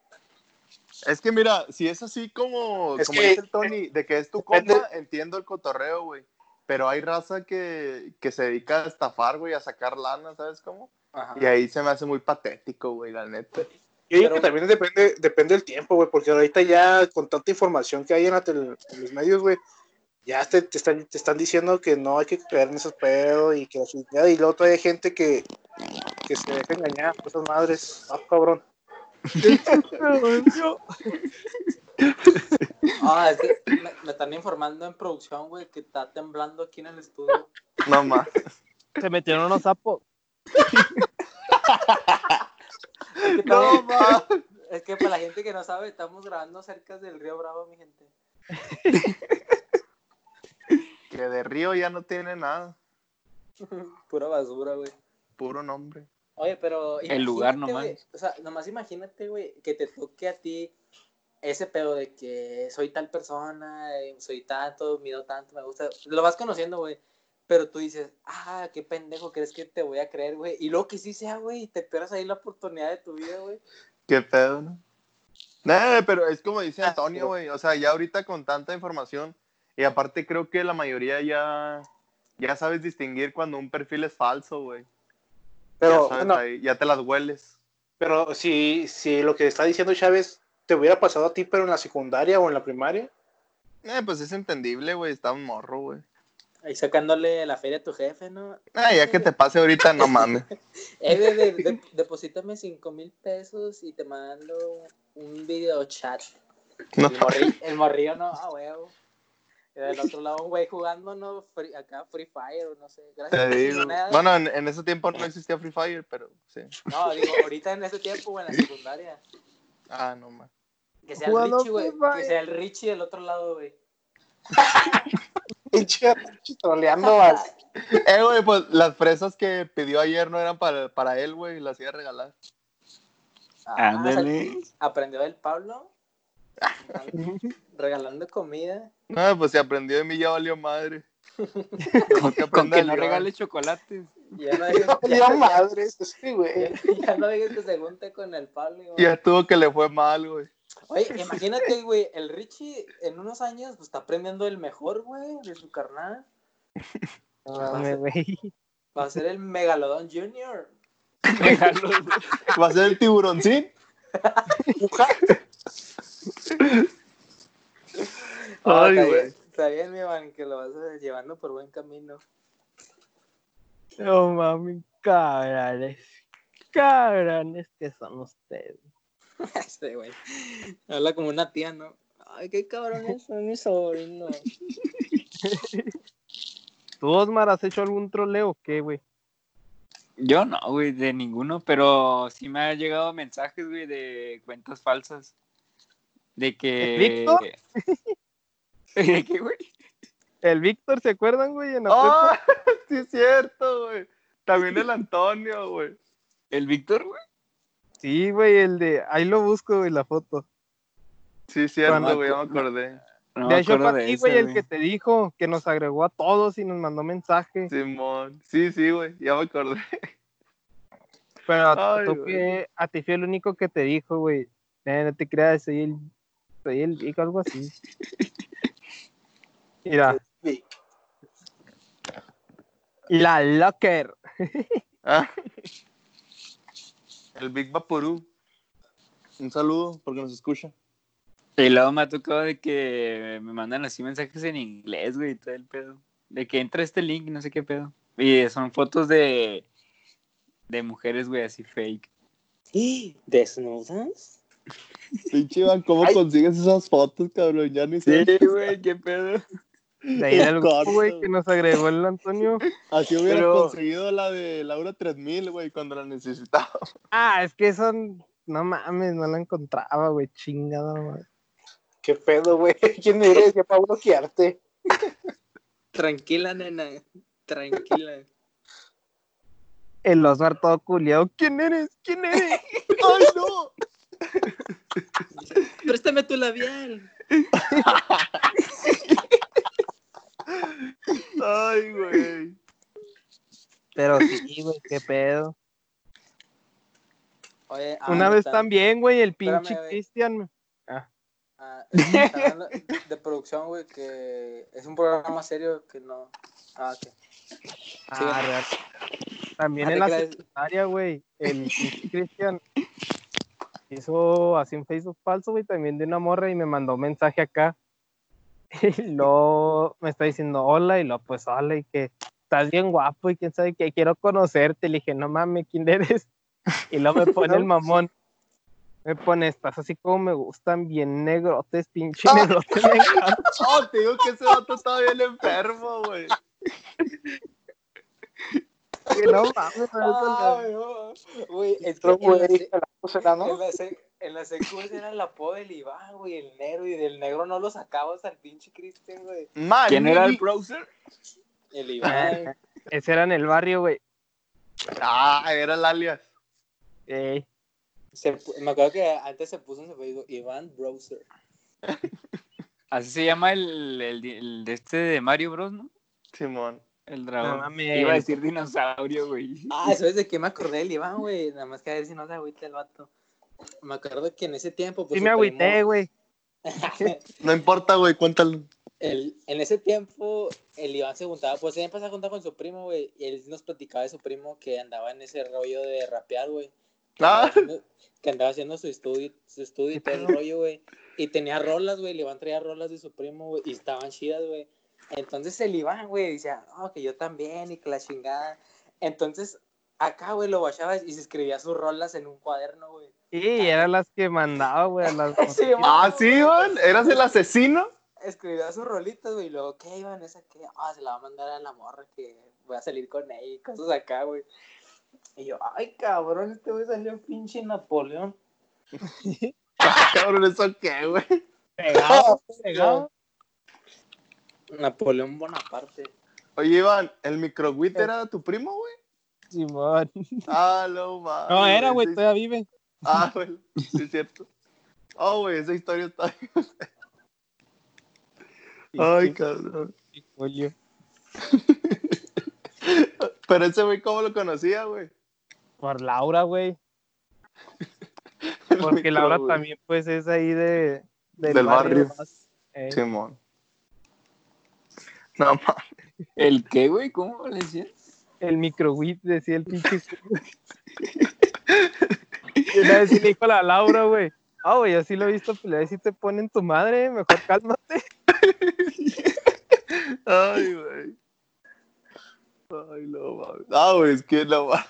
Es que mira, si es así como, Es como que- dice el Tony, de que es tu compa, entiendo el cotorreo, güey. Pero hay raza que, que se dedica a estafar, güey, a sacar lana, ¿sabes cómo? Ajá. Y ahí se me hace muy patético, güey, la neta. Yo digo Pero- que también depende, depende del tiempo, güey, porque ahorita ya con tanta información que hay en, la tele- en los medios, güey, ya te, te están, te están diciendo que no hay que creer en esos pedos y que la y luego todavía hay gente que, que se deja engañar por esas madres. Ah, cabrón. Ah, es que me, me están informando en producción, güey, que está temblando aquí en el estudio. No más. Se metieron unos sapos. Es que, No más. es que para la gente que no sabe, estamos grabando cerca del río Bravo, mi gente. Que de Río ya no tiene nada. Pura basura, güey. Puro nombre. Oye, pero. El lugar nomás. O sea, nomás imagínate, güey, que te toque a ti ese pedo de que soy tal persona, eh, soy tanto, mido tanto, me gusta. Lo vas conociendo, güey. Pero tú dices, ah, qué pendejo, crees que te voy a creer, güey. Y luego que sí sea, güey, y te pierdas ahí la oportunidad de tu vida, güey. Qué pedo, ¿no? Nah, pero es como dice Ah, Antonio, güey. O sea, ya ahorita con tanta información, y aparte creo que la mayoría ya, ya sabes distinguir cuando un perfil es falso, güey. Pero, ya, sabes bueno, ahí, ya te las hueles. pero si, si lo que está diciendo Chávez te hubiera pasado a ti, pero en la secundaria o en la primaria, Eh, pues es entendible, güey. Está un morro, güey. Ahí sacándole la feria a tu jefe, ¿no? Ah, ya que te pase ahorita, no mames. Eh, de, de- de- deposítame 5 mil pesos y te mando un video chat. No, El, morrillo, el morrillo no, ah, huevo. Y del otro lado un güey jugando, no, Free- acá Free Fire, o no sé. Gracias te digo. Bueno, en, en ese tiempo no existía Free Fire, pero sí. No, digo, ahorita en ese tiempo, güey, en la secundaria. Ah, no mames. Que sea el Richie, güey. Que sea el Richie del otro lado, güey. pinche troleando al- Eh, güey, pues las fresas que pidió ayer no eran para, para él, güey. Las iba a regalar. Ah, Ándale. o sea, aprendió del Pablo. Regalando comida. No, pues si aprendió de mí ya valió madre. Con, que con que no regale chocolates. Ya no digas, Ya ya, madres, sí, güey. ya- ya no digas que se junte con el Pablo. güey. Ya tuvo que le fue mal, güey. Oye, imagínate, güey, el Richie en unos años pues, está aprendiendo el mejor, güey, de su carnal. Mames, güey. Va a ser el Megalodon Junior. Regalo. ¿Va a ser el tiburoncín? Ay, está güey. bien, Está bien, mi man, que lo vas a- llevando por buen camino. No mami, cabrones. Cabrones que son ustedes. Este, güey. Habla como una tía, ¿no? Ay, qué cabrones son mis sobrinos. ¿Tú, Osmar, has hecho algún troleo o qué, güey? Yo no, güey, de ninguno, pero sí me han llegado mensajes, güey, de cuentas falsas. De que. ¿Víctor? ¿De qué, güey? El Víctor, ¿se acuerdan, güey? En ¡Oh! sí, es cierto, güey. También el Antonio, güey. ¿El Víctor, güey? Sí, güey, el de. Ahí lo busco, güey, la foto. Sí, es cierto, Cuando- güey, ya me acordé. No de hecho, acuerdo fue a de ti, güey, el que te dijo que nos agregó a todos y nos mandó mensaje. Simón. Sí, sí, güey, ya me acordé. Pero Ay, tú fue- a ti fue el único que te dijo, güey. "Eh, no te creas, soy el. Soy el Vic, algo así. Mira, la Locker. Ah. El Big Vaporú. Un saludo porque nos escucha. Y luego me ha tocado de que me mandan así mensajes en inglés, güey, y todo el pedo. De que entra este link y no sé qué pedo. Y son fotos de. de mujeres, güey, así fake. ¿Desnudas? Pinche Iván, ¿cómo Ay. consigues esas fotos, cabrón? Ya ni sé. Sí, güey, qué pedo. De ahí del güey, que nos agregó el Antonio. Así hubiera Pero- conseguido la de Laura 3000, güey, cuando la necesitaba. Ah, es que son. No mames, no la encontraba, güey. Chingada, madre. ¿Qué pedo, güey? ¿Quién eres? Ya para bloquearte. Tranquila, nena. Tranquila. El Osmar todo culiado. ¿Quién eres? ¿Quién eres? ¡Ay, no! Préstame tu labial. Ay, güey. Pero sí, güey, qué pedo. Oye, ah, Una vez está- también, güey, el pinche. Cristian. ah, está hablando de producción, güey, que es un programa serio que no. Ah, ok. Ah, real. También Ah, en ¿te la secundaria, güey, el pinche Cristian hizo así un Facebook falso, güey, también de una morra y me mandó un mensaje acá. Y luego me está diciendo hola y luego pues hola y que estás bien guapo y quién sabe que quiero conocerte. Le dije, no mames, ¿quién eres? Y luego me pone el mamón. Me pone, estás así como me gustan, bien negrotes, pinche negrote. me encanta". Oh, te digo que ese vato estaba bien enfermo, güey. Y no mames. Güey, es que en la, que en ¿no? la, en la secu ese era el apodo del Iván, güey, el negro, y del negro no lo sacabas al pinche Cristian, güey. Man, ¿Quién era el browser? El Iván. Ese era en el barrio, güey. Ah, era el alias. Ey. Se me acuerdo que antes se puso en su Facebook Iván Browser. Así se llama el, el, el de este de Mario Bros, ¿no? Simón. El No dragón. mames. Iba a decir dinosaurio, güey. Ah, ¿sabes de qué me acordé del Iván, güey? Nada más que a ver si no se agüita el vato. Me acuerdo que en ese tiempo. pues, Sí me agüité, primo- güey. No importa, güey, cuéntalo. el, en ese tiempo, el Iván se juntaba, pues él empezó a juntar con su primo, güey, y él nos platicaba de su primo que andaba en ese rollo de rapear, güey. Que, Ah. andaba haciendo- que andaba haciendo su estudio, su estudio y todo el rollo, güey. Y tenía rolas, güey, el Iván traía rolas de su primo, güey, y estaban chidas, güey. Entonces el Iván, güey, decía, no, que yo también, y que la chingada. Entonces, acá, güey, lo bachaba y se escribía sus rolas en un cuaderno, güey. Sí, eran las que mandaba, güey, a las Sí, Ah, sí, Iván. ¿Eras el asesino? escribía sus rolitas, güey, y luego, ¿qué iban? ¿Esa qué? Ah, se la va a mandar a la morra que voy a salir con ella y cosas acá, güey. Y yo, ay, cabrón, este güey salió pinche Napoleón. Ah, cabrón, ¿eso qué, güey? pegado, pegado. Napoleón Bonaparte. Oye, Iván, ¿el microwit era tu primo, güey? Simón. Ah, no, mames. No, era, güey, todavía vive. Ah, güey, sí es cierto. Oh, güey, esa historia está... Ay, cabrón. Pero ese güey, ¿cómo lo conocía, güey? Por Laura, güey. Porque Laura también, pues, es ahí de, Del barrio. Eh, Simón. No, mames. ¿El qué, güey? ¿Cómo le decían? el microwit, decía el pinche. y una vez sí le dijo a la Laura, güey. Ah, güey, así lo he visto pelear y si te ponen tu madre, mejor cálmate. Ay, güey. Ay, no mames. Ah, güey, es que no mames.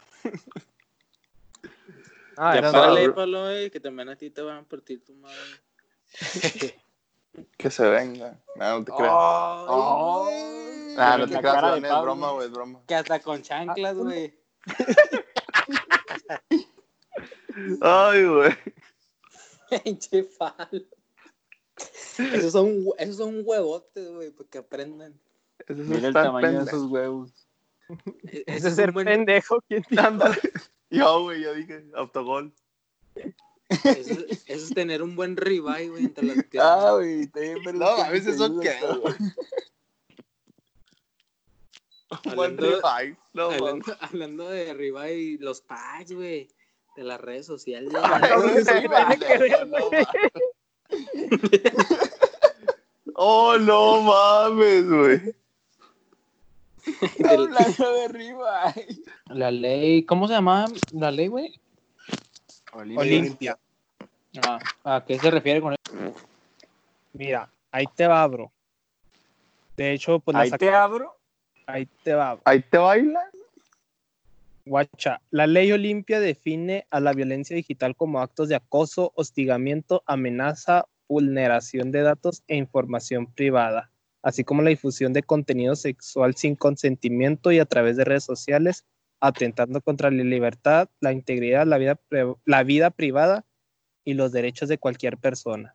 Ah, ya era párale. Pablo, eh, que también a ti te van a partir tu madre. Que se venga. No, no te creas. Nah, no te creas, es broma, güey, es broma. Que hasta con chanclas, güey. Ay, güey. Pinche falo. Esos son, esos son huevotes, güey, para que aprendan. Eso Mira el tamaño de esos huevos. E- Ese es ser pendejo. ¿quién. Yo, güey, yo dije, autogol. Eso, eso es tener un buen ribeye, güey, entre las piernas. Ah, güey, está bien, pero No, que a veces todo. güey. Un buen Hablando- ribeye. No, hablando, hablando de ribeye, los packs, güey, de las redes sociales. Que. Oh, no mames, güey. Hablando de arriba. La ley, ¿cómo se llama la ley, güey? Olimpia. Ah, ¿A qué se refiere con eso? Mira, ahí te va, bro. De hecho, pues la Ahí te abro. ahí te va. bro. Ahí te baila. Guacha, la ley Olimpia define a la violencia digital como actos de acoso, hostigamiento, amenaza, vulneración de datos e información privada, así como la difusión de contenido sexual sin consentimiento y a través de redes sociales, atentando contra la libertad, la integridad, la vida, la vida privada y los derechos de cualquier persona.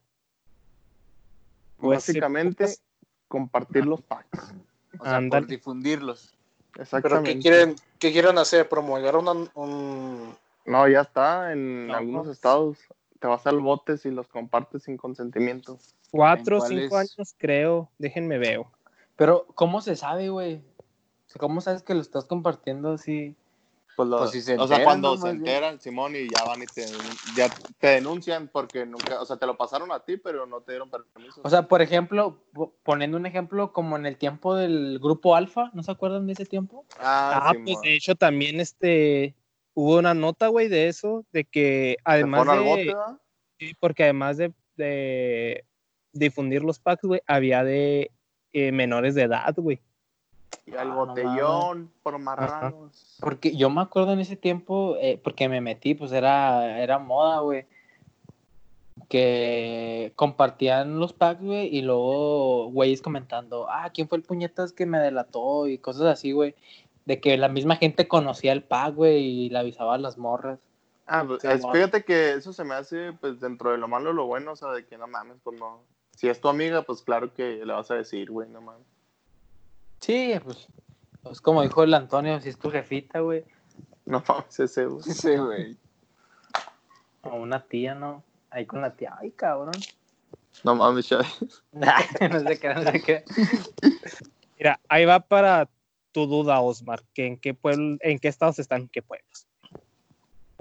Pues, sí, Básicamente, pues, compartir los packs. O sea, por difundirlos. ¿Pero Exactamente. qué quieren, qué quieren hacer? ¿Promulgar una, un... No, ya está. En No, algunos no. estados te vas al bote si los compartes sin consentimiento. Cuatro o ¿En cinco cuáles? años, creo. Déjenme veo. Pero, ¿cómo se sabe, güey? ¿Cómo sabes que lo estás compartiendo así? Pues, lo- Pues si se o sea, enteran, cuando ¿no? se bien. enteran, Simón, y ya van y te, ya te denuncian porque nunca, o sea, te lo pasaron a ti, pero no te dieron permiso. O sea, por ejemplo, po- poniendo un ejemplo como en el tiempo del grupo Alfa, ¿no se acuerdan de ese tiempo? ah, Ah, Simón. pues de hecho también este hubo una nota, güey, de eso, de que ¿Te además de, bote, sí, porque además de, de difundir los packs, güey, había de eh, menores de edad, güey. Y al Ah, no botellón por marranos. Porque yo me acuerdo en ese tiempo, eh, porque me metí, pues era, era moda, güey. Que compartían los packs, güey, y luego güeyes comentando, ah, ¿quién fue el puñetas que me delató? Y cosas así, güey. De que la misma gente conocía el pack, güey, y le avisaba a las morras. Ah, pues, es- fíjate que eso se me hace, pues, dentro de lo malo, lo bueno, o sea, de que no mames, pues no. Si es tu amiga, pues claro que le vas a decir, güey, no mames. Sí, pues, pues como dijo el Antonio, si es tu jefita, güey, No mames, ese, güey. Sí, güey. o una tía, ¿no? Ahí con la tía, ay, cabrón. No mames, Chavi. no sé qué, no sé qué. Mira, ahí va para tu duda, Osmar, que en qué pueblo, en qué estados están, en qué pueblos.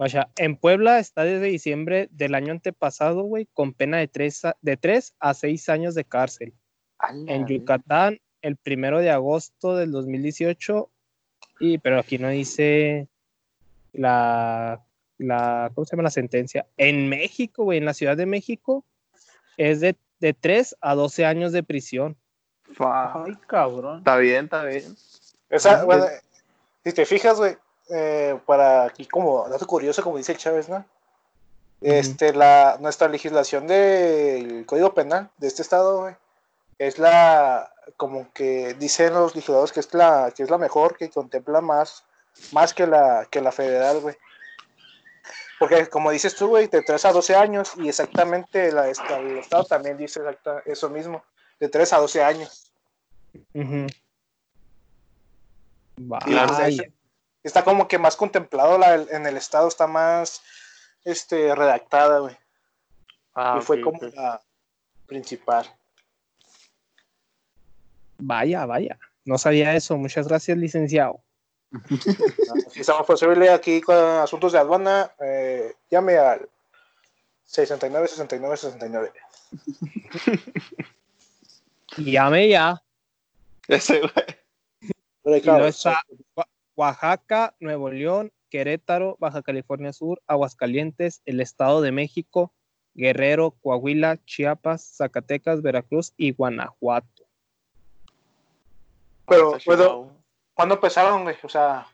O sea, en Puebla está desde diciembre del año antepasado, güey, con pena de tres a, de tres a seis años de cárcel. En Yucatán, el primero de agosto del 2018, y, pero aquí no dice la, la, ¿cómo se llama la sentencia? En México, güey, en la Ciudad de México, es de, de 3 a 12 años de prisión. Ay, cabrón. Está bien, está bien. Esa, bueno, si te fijas, güey, eh, para aquí como dato curioso, como dice el Chávez, ¿no? Este, la, nuestra legislación del Código Penal de este estado, güey, es la, como que dicen los legisladores que es la, que es la mejor, que contempla más, más que la, que la federal, güey. Porque como dices tú, güey, de 3 a 12 años, y exactamente la, el estado también dice exacta, eso mismo, de 3 a 12 años. Y verdad está como que más contemplado la, en el estado, está más este, redactada, güey. Ah, y fue como la principal. Vaya, vaya. No sabía eso. Muchas gracias, licenciado. Si estamos posible aquí con asuntos de aduana, eh, llame al 69 69 69. Y llame ya. Ese, güey. Luego está Oa- Oaxaca, Nuevo León, Querétaro, Baja California Sur, Aguascalientes, el Estado de México, Guerrero, Coahuila, Chiapas, Zacatecas, Veracruz y Guanajuato. Pero, Chihuahua. ¿cuándo empezaron, güey? O sea,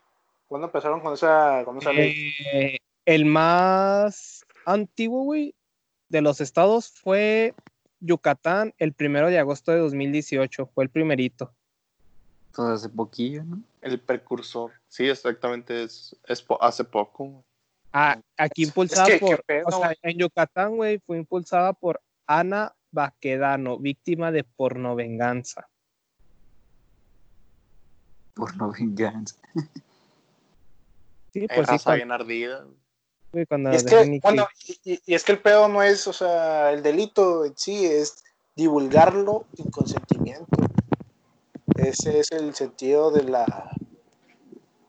¿cuándo empezaron con esa, con esa ley? Eh, el más antiguo, güey, de los estados fue Yucatán el primero de agosto de 2018. Fue el primerito. Pues hace poquillo, ¿no? El precursor. Sí, exactamente. Es, es po- hace poco. güey. Ah, aquí impulsada que, ¿qué por. pedo, o sea, güey? en Yucatán, güey, fue impulsada por Ana Baquedano, víctima de pornovenganza. Por no venganza. Sí, pues sí, bien ardida. cuando Y es que, bueno, y, es que el pedo no es, o sea, el delito en sí, es divulgarlo sin consentimiento. Ese es el sentido de la,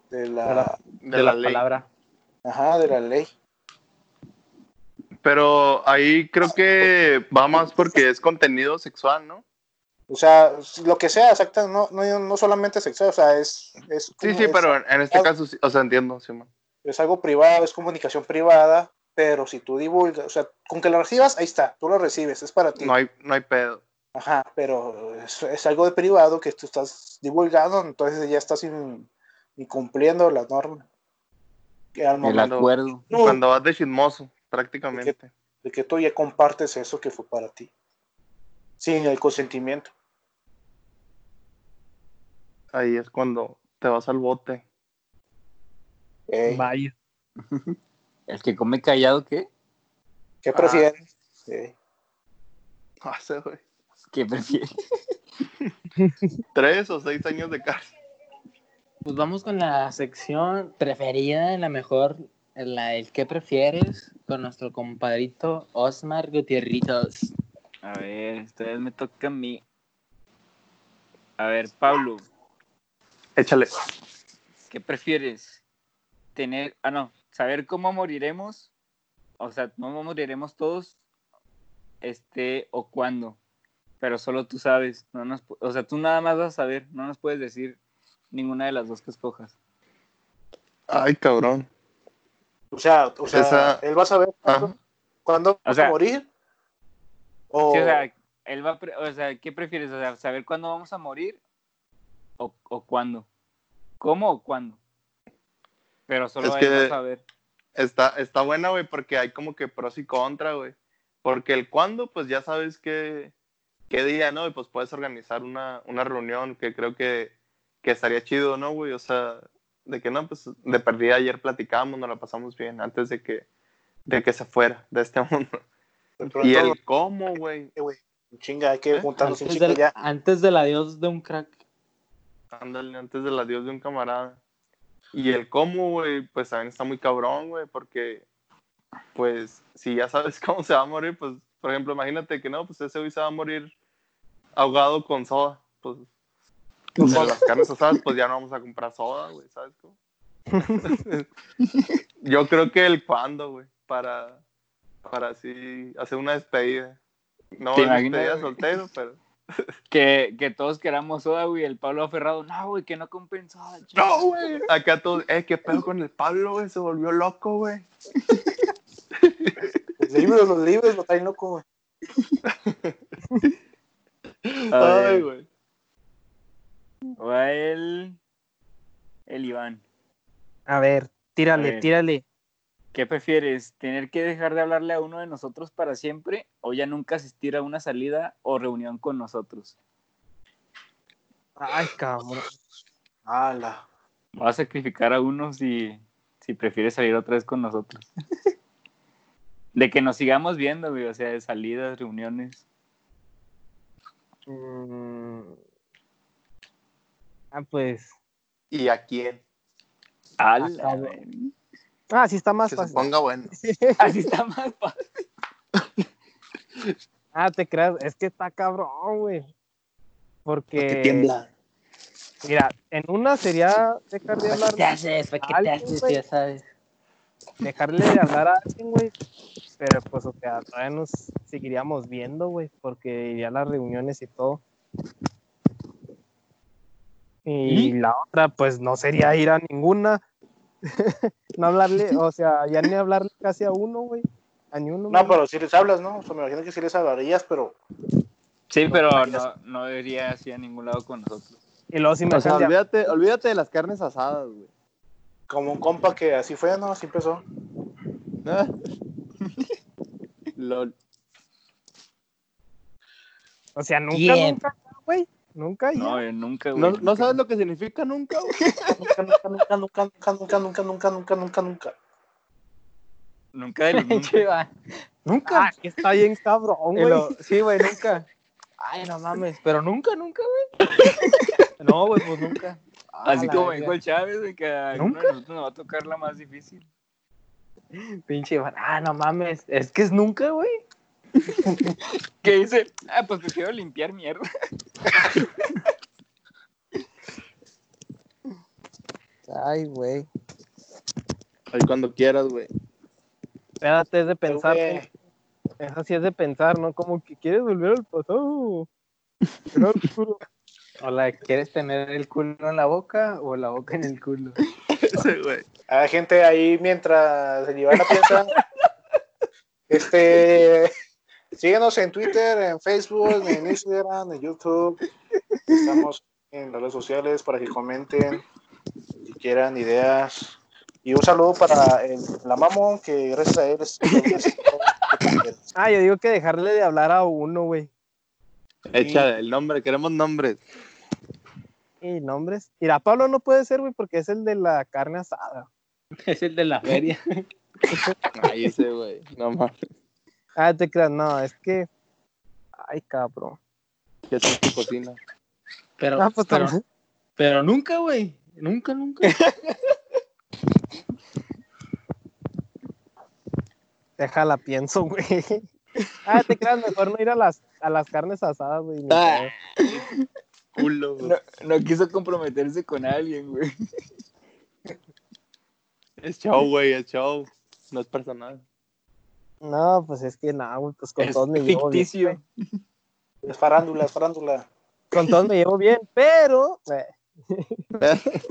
de la, De, la, ley. palabra. ajá, de la ley. Pero ahí creo que va más porque es contenido sexual, ¿no? O sea, lo que sea, exacto, no, no, no solamente sexual, o sea, es, es, Sí, sí, es- pero en, este caso, sí, o sea, entiendo, Simón. es algo privado, es comunicación privada, pero si tú divulgas, o sea, con que lo recibas, ahí está, tú lo recibes, es para ti. No hay, no hay pedo. Ajá, pero es, es algo de privado que tú estás divulgando, entonces ya estás in- incumpliendo la norma. Que al El acuerdo. No. Cuando vas de chismoso, prácticamente. de que tú ya compartes eso que fue para ti, sin el consentimiento. Ahí es cuando te vas al bote. Ey, Vaya. El que come callado, ¿qué? ¿Qué Ah. prefieres? Ey. No sé, güey. ¿Qué prefiere? Tres o seis años de cárcel. Pues vamos con la sección preferida, la mejor, la el que prefieres, con nuestro compadrito Osmar Gutierritos. A ver, esta vez me toca a mí. A ver, Pablo, Échale. ¿qué prefieres? Tener, ah, no, saber cómo moriremos, o sea, cómo moriremos todos, este, o cuándo, pero solo tú sabes, no nos, o sea, tú nada más vas a saber, no nos puedes decir ninguna de las dos que escojas. Ay, cabrón. O sea, o sea Esa- él va a saber cuándo, Ajá. cuándo sea- a morir. O, Sí, o sea, él va, a pre- o sea, ¿qué prefieres? O sea, saber cuándo vamos a morir o, o cuándo. ¿Cómo o cuándo? Pero solo Es él que- saber. Está, está buena, güey, porque hay como que pros y contra, güey. Porque el cuándo, pues ya sabes qué, qué día, ¿no? Y pues puedes organizar una, una reunión que creo que, que estaría chido, ¿no, güey? O sea, de que no, pues de perdida ayer platicamos, nos la pasamos bien antes de que, de que se fuera de este mundo. pronto, Y el cómo, güey. eh, chinga, hay que ¿Eh? juntarnos un Antes del, ya. antes del adiós de un crack. Ándale, antes del adiós de un camarada. Y el cómo, güey, pues también está muy cabrón, güey, porque, pues, si ya sabes cómo se va a morir, pues, por ejemplo, imagínate que no, pues ese güey se va a morir ahogado con soda, pues, de las carnes asadas, pues ya no vamos a comprar soda, güey, ¿sabes cómo? Yo creo que el cuándo, güey, para, para así hacer una despedida. No ¿Te despedida soltero, pero... Que, que todos queramos soda, güey. El Pablo aferrado, no, güey, que no chico". No, güey. Acá todos, eh, qué pedo con el Pablo, güey, se volvió loco, güey. Los libros, los libros, lo traen loco, güey. Ay, güey. va el, el Iván. A ver, tírale, A ver. tírale. ¿Qué prefieres? ¿Tener que dejar de hablarle a uno de nosotros para siempre o ya nunca asistir a una salida o reunión con nosotros? Ay, cabrón. Ala. Vas a sacrificar a uno si, si prefieres salir otra vez con nosotros. de que nos sigamos viendo, güey, o sea, de salidas, reuniones. Mm. Ah, pues. ¿Y a quién? Ala, güey. Ah, sí está más Que se fácil. ponga bueno. Así está más fácil. Ah, te creas, es que está cabrón, güey. Porque, Porque tiembla. mira, en una sería dejar de ¿Para hablar, qué te haces? ¿Para qué te haces? Ya sabes. dejarle de hablar a alguien, güey. Pero pues, o sea, todavía nos seguiríamos viendo, güey, porque iría a las reuniones y todo. Y la otra, pues, no sería ir a ninguna. no hablarle, o sea, ya ni hablarle casi a uno, güey. A ni uno. No, güey. pero si les hablas, ¿no? O sea, me imagino que si les hablarías, pero Sí, pero no, no iría así a ningún lado con nosotros. Y luego si me O sea, olvídate, olvídate de las carnes asadas, güey. como un compa que así fue, ¿no? Así empezó. Ah. LOL. O sea, nunca, ¿Quién? nunca, güey. Nunca ya. No, yo nunca, güey. ¿No, ¿No sabes lo que significa nunca, güey? Nunca, nunca, nunca, nunca, nunca, nunca, nunca, nunca, nunca, nunca, nunca. Nunca de los nunca. Ah, que está bien cabrón, güey. lo- sí, güey, nunca. Ay, no mames. Pero nunca, nunca, güey. No, güey, pues nunca. Ah, Así como dijo el Chávez, güey, que a alguno de nosotros nos va a tocar la más difícil. Pinche Iván. Ah, no mames. Es que es nunca, güey. Que dice, ah, pues prefiero limpiar mierda. Ay, güey. Ahí cuando quieras, güey. Espérate, es de pensar. Güey. Esa sí es de pensar, ¿no? Como que quieres volver al pasado. Hola, ¿quieres tener el culo en la boca o la boca en el culo? Ese, güey. Hay gente ahí mientras el Iván la piensa. Este, síguenos en Twitter, en Facebook, en Instagram, en YouTube. Estamos en las redes sociales para que comenten si quieran ideas. Y un saludo para el, la mamón que gracias a él es Ah, yo digo que dejarle de hablar a uno, güey. Echa el nombre, queremos nombres. Y nombres. Mira, Pablo no puede ser, güey, porque es el de la carne asada. Es el de la feria. Ay, ese, güey. No mames. Ah, te creas, no, es que. Ay, cabrón. ¿Qué es tu cocina? Pero, Ah, pues pero, nunca, güey. Nunca, nunca. Déjala, pienso, güey. Ah, te creas, mejor no ir a las, a las carnes asadas, güey. Ah. pedo. Culo, güey. No, no quiso comprometerse con alguien, güey. Es show, güey, es show. No es personal. No, pues es que nada, güey, pues con Es todos me llevo bien. ficticio. Es farándula, es farándula. Con todos me llevo bien, pero.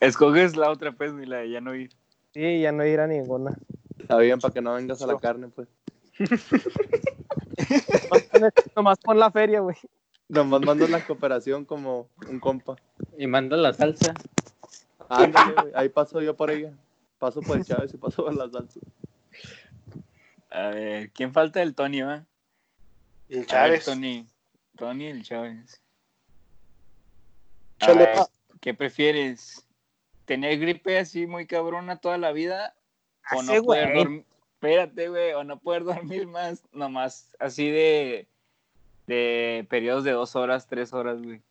Escoges la otra, pues, ni la de ya no ir. sí, ya no ir a ninguna. Está bien, para que no vengas a la carne, pues. Nomás pon la feria, güey. Nomás mando la cooperación como un compa. Y manda la salsa. Ándale, güey. Ahí paso yo por ella. Paso por el Chávez y paso por la salsa. A ver, ¿quién falta del Tony, va? Y el A ver, Chávez. Tony. Tony y el Chávez. A ver. ¿Qué prefieres? ¿Tener gripe así muy cabrona toda la vida? ¿O no poder dormir? Espérate, güey. ¿O no poder dormir más? Nomás así de... De periodos de dos horas, tres horas, güey.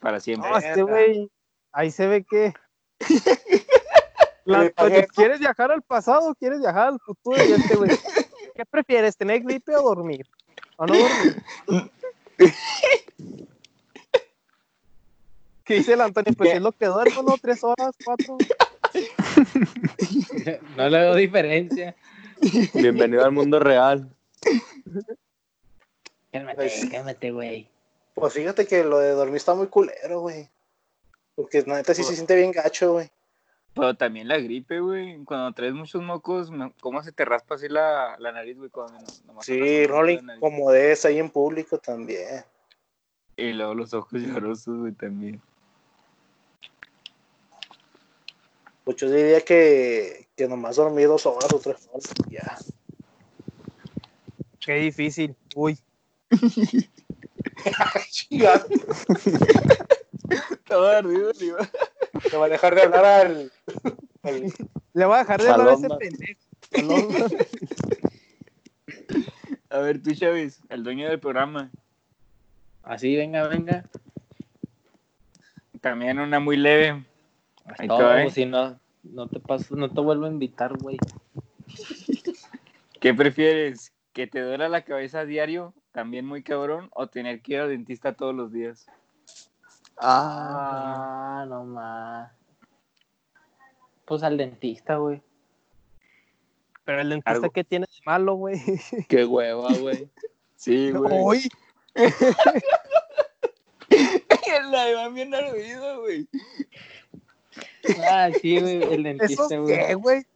Para siempre. No, este güey. Ahí se ve que. La- ¿Quieres viajar al pasado o quieres viajar al futuro? Y este güey. ¿Qué prefieres, tener gripe o dormir? ¿O no dormir? ¿Qué dice el Antonio? Pues es lo que duermo, ¿no? Tres horas, cuatro. No le veo diferencia. Bienvenido al mundo real. Cálmate, Pues- cálmate, güey. Pues fíjate que lo de dormir está muy culero, güey. Porque la neta sí se siente bien gacho, güey. Pero también la gripe, güey. Cuando traes muchos mocos, ¿cómo se te raspa así la, la nariz, güey? Cuando no- nomás Sí, le la nariz. incomodes ahí en público también. Y luego los ojos llorosos, güey, también. Pues yo diría que, que nomás dormí dos horas o tres horas. Ya. Qué difícil. Uy. Chingado. Estaba ardido, Oliva. Te va a dejar de hablar al. al- Le voy a dejar de hablar a ese pendejo. A ver, tú, Chávez, el dueño del programa. Así, venga, venga. También una muy leve. Ahí No, te va, ¿eh? si no, no te paso, no te vuelvo a invitar, güey. ¿Qué prefieres? ¿Que te duela la cabeza a diario, también muy cabrón, o tener que ir al dentista todos los días? Ah. Ah, no más. Pues al dentista, güey. Pero el dentista, Algo. ¿qué tiene de malo, güey? Qué hueva, güey. Sí, güey. Uy. La Iván bien ardido, güey. Ah, sí, güey, el ¿Eso dentista, güey. qué, güey?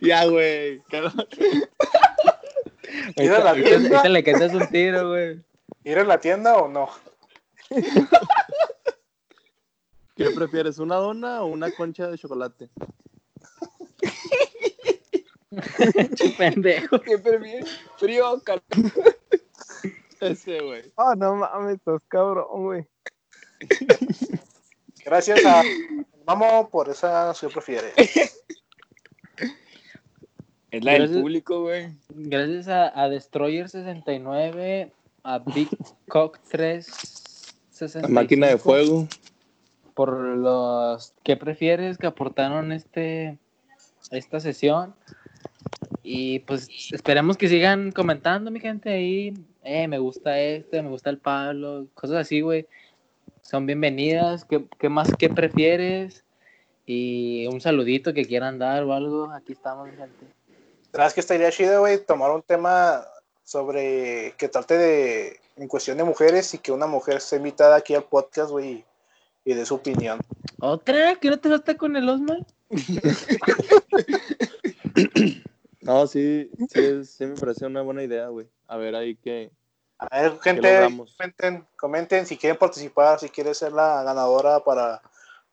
Ya, güey. Cálmate. ¿Ir a la Ahorita- tienda? ahorita le cantas un tiro, güey. ¿Ir a la tienda o no? ¿Qué prefieres, una dona o una concha de chocolate? Pendejo. ¿Qué prefieres? ¿Frío o calor? Ese, güey. Oh, no mames, estás cabrón, güey. Gracias a Vamos por esa si prefiere. Es la del público, güey. Gracias a, a Destroyer 69, a Big Cock 3 La máquina de fuego. por los que prefieres que aportaron este esta sesión. Y pues esperemos que sigan comentando mi gente ahí. Eh, me gusta este me gusta el Pablo cosas así güey. Son bienvenidas. ¿Qué, qué más qué prefieres y un saludito que quieran dar o algo. Aquí estamos mi gente. ¿Sabes que estaría chido, güey? Tomar un tema sobre que trate de, en cuestión de mujeres y que una mujer sea invitada aquí al podcast, güey, y de su opinión. otra que no te basta con el Osman No, sí, sí, sí me parece una buena idea, güey. A ver ahí que... A ver, gente, comenten, comenten si quieren participar, si quieren ser la ganadora para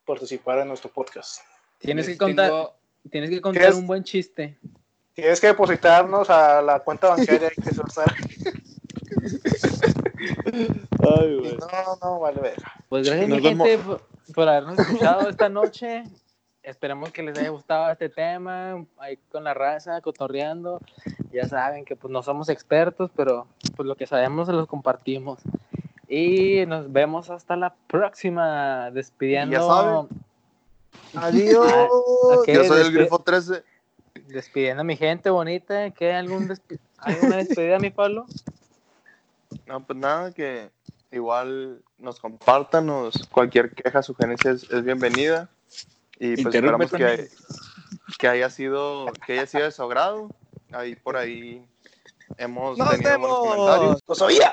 participar en nuestro podcast. tienes que contar tengo- tienes que contar un buen chiste Tienes que depositarnos a la cuenta bancaria que se usar. Ay, güey. No, no, vale, verga. Pues gracias, Nos mi gente, por, por habernos escuchado esta noche. Esperemos que les haya gustado este tema, ahí con la raza, cotorreando. Ya saben que pues no somos expertos, pero pues lo que sabemos se los compartimos. Y nos vemos hasta la próxima, despidiendo. Adiós. Ok, Yo soy el Grifo 13. Despidiendo a mi gente bonita. ¿Qué algún despi- alguna despedida, mi Pablo? No, pues nada, que igual nos compartan, nos, cualquier queja, sugerencia es, es bienvenida. Y pues esperamos que, que haya sido que haya sido de su agrado. Ahí por ahí hemos Nos tenido buenos vemos. comentarios. ¡Lo sabía!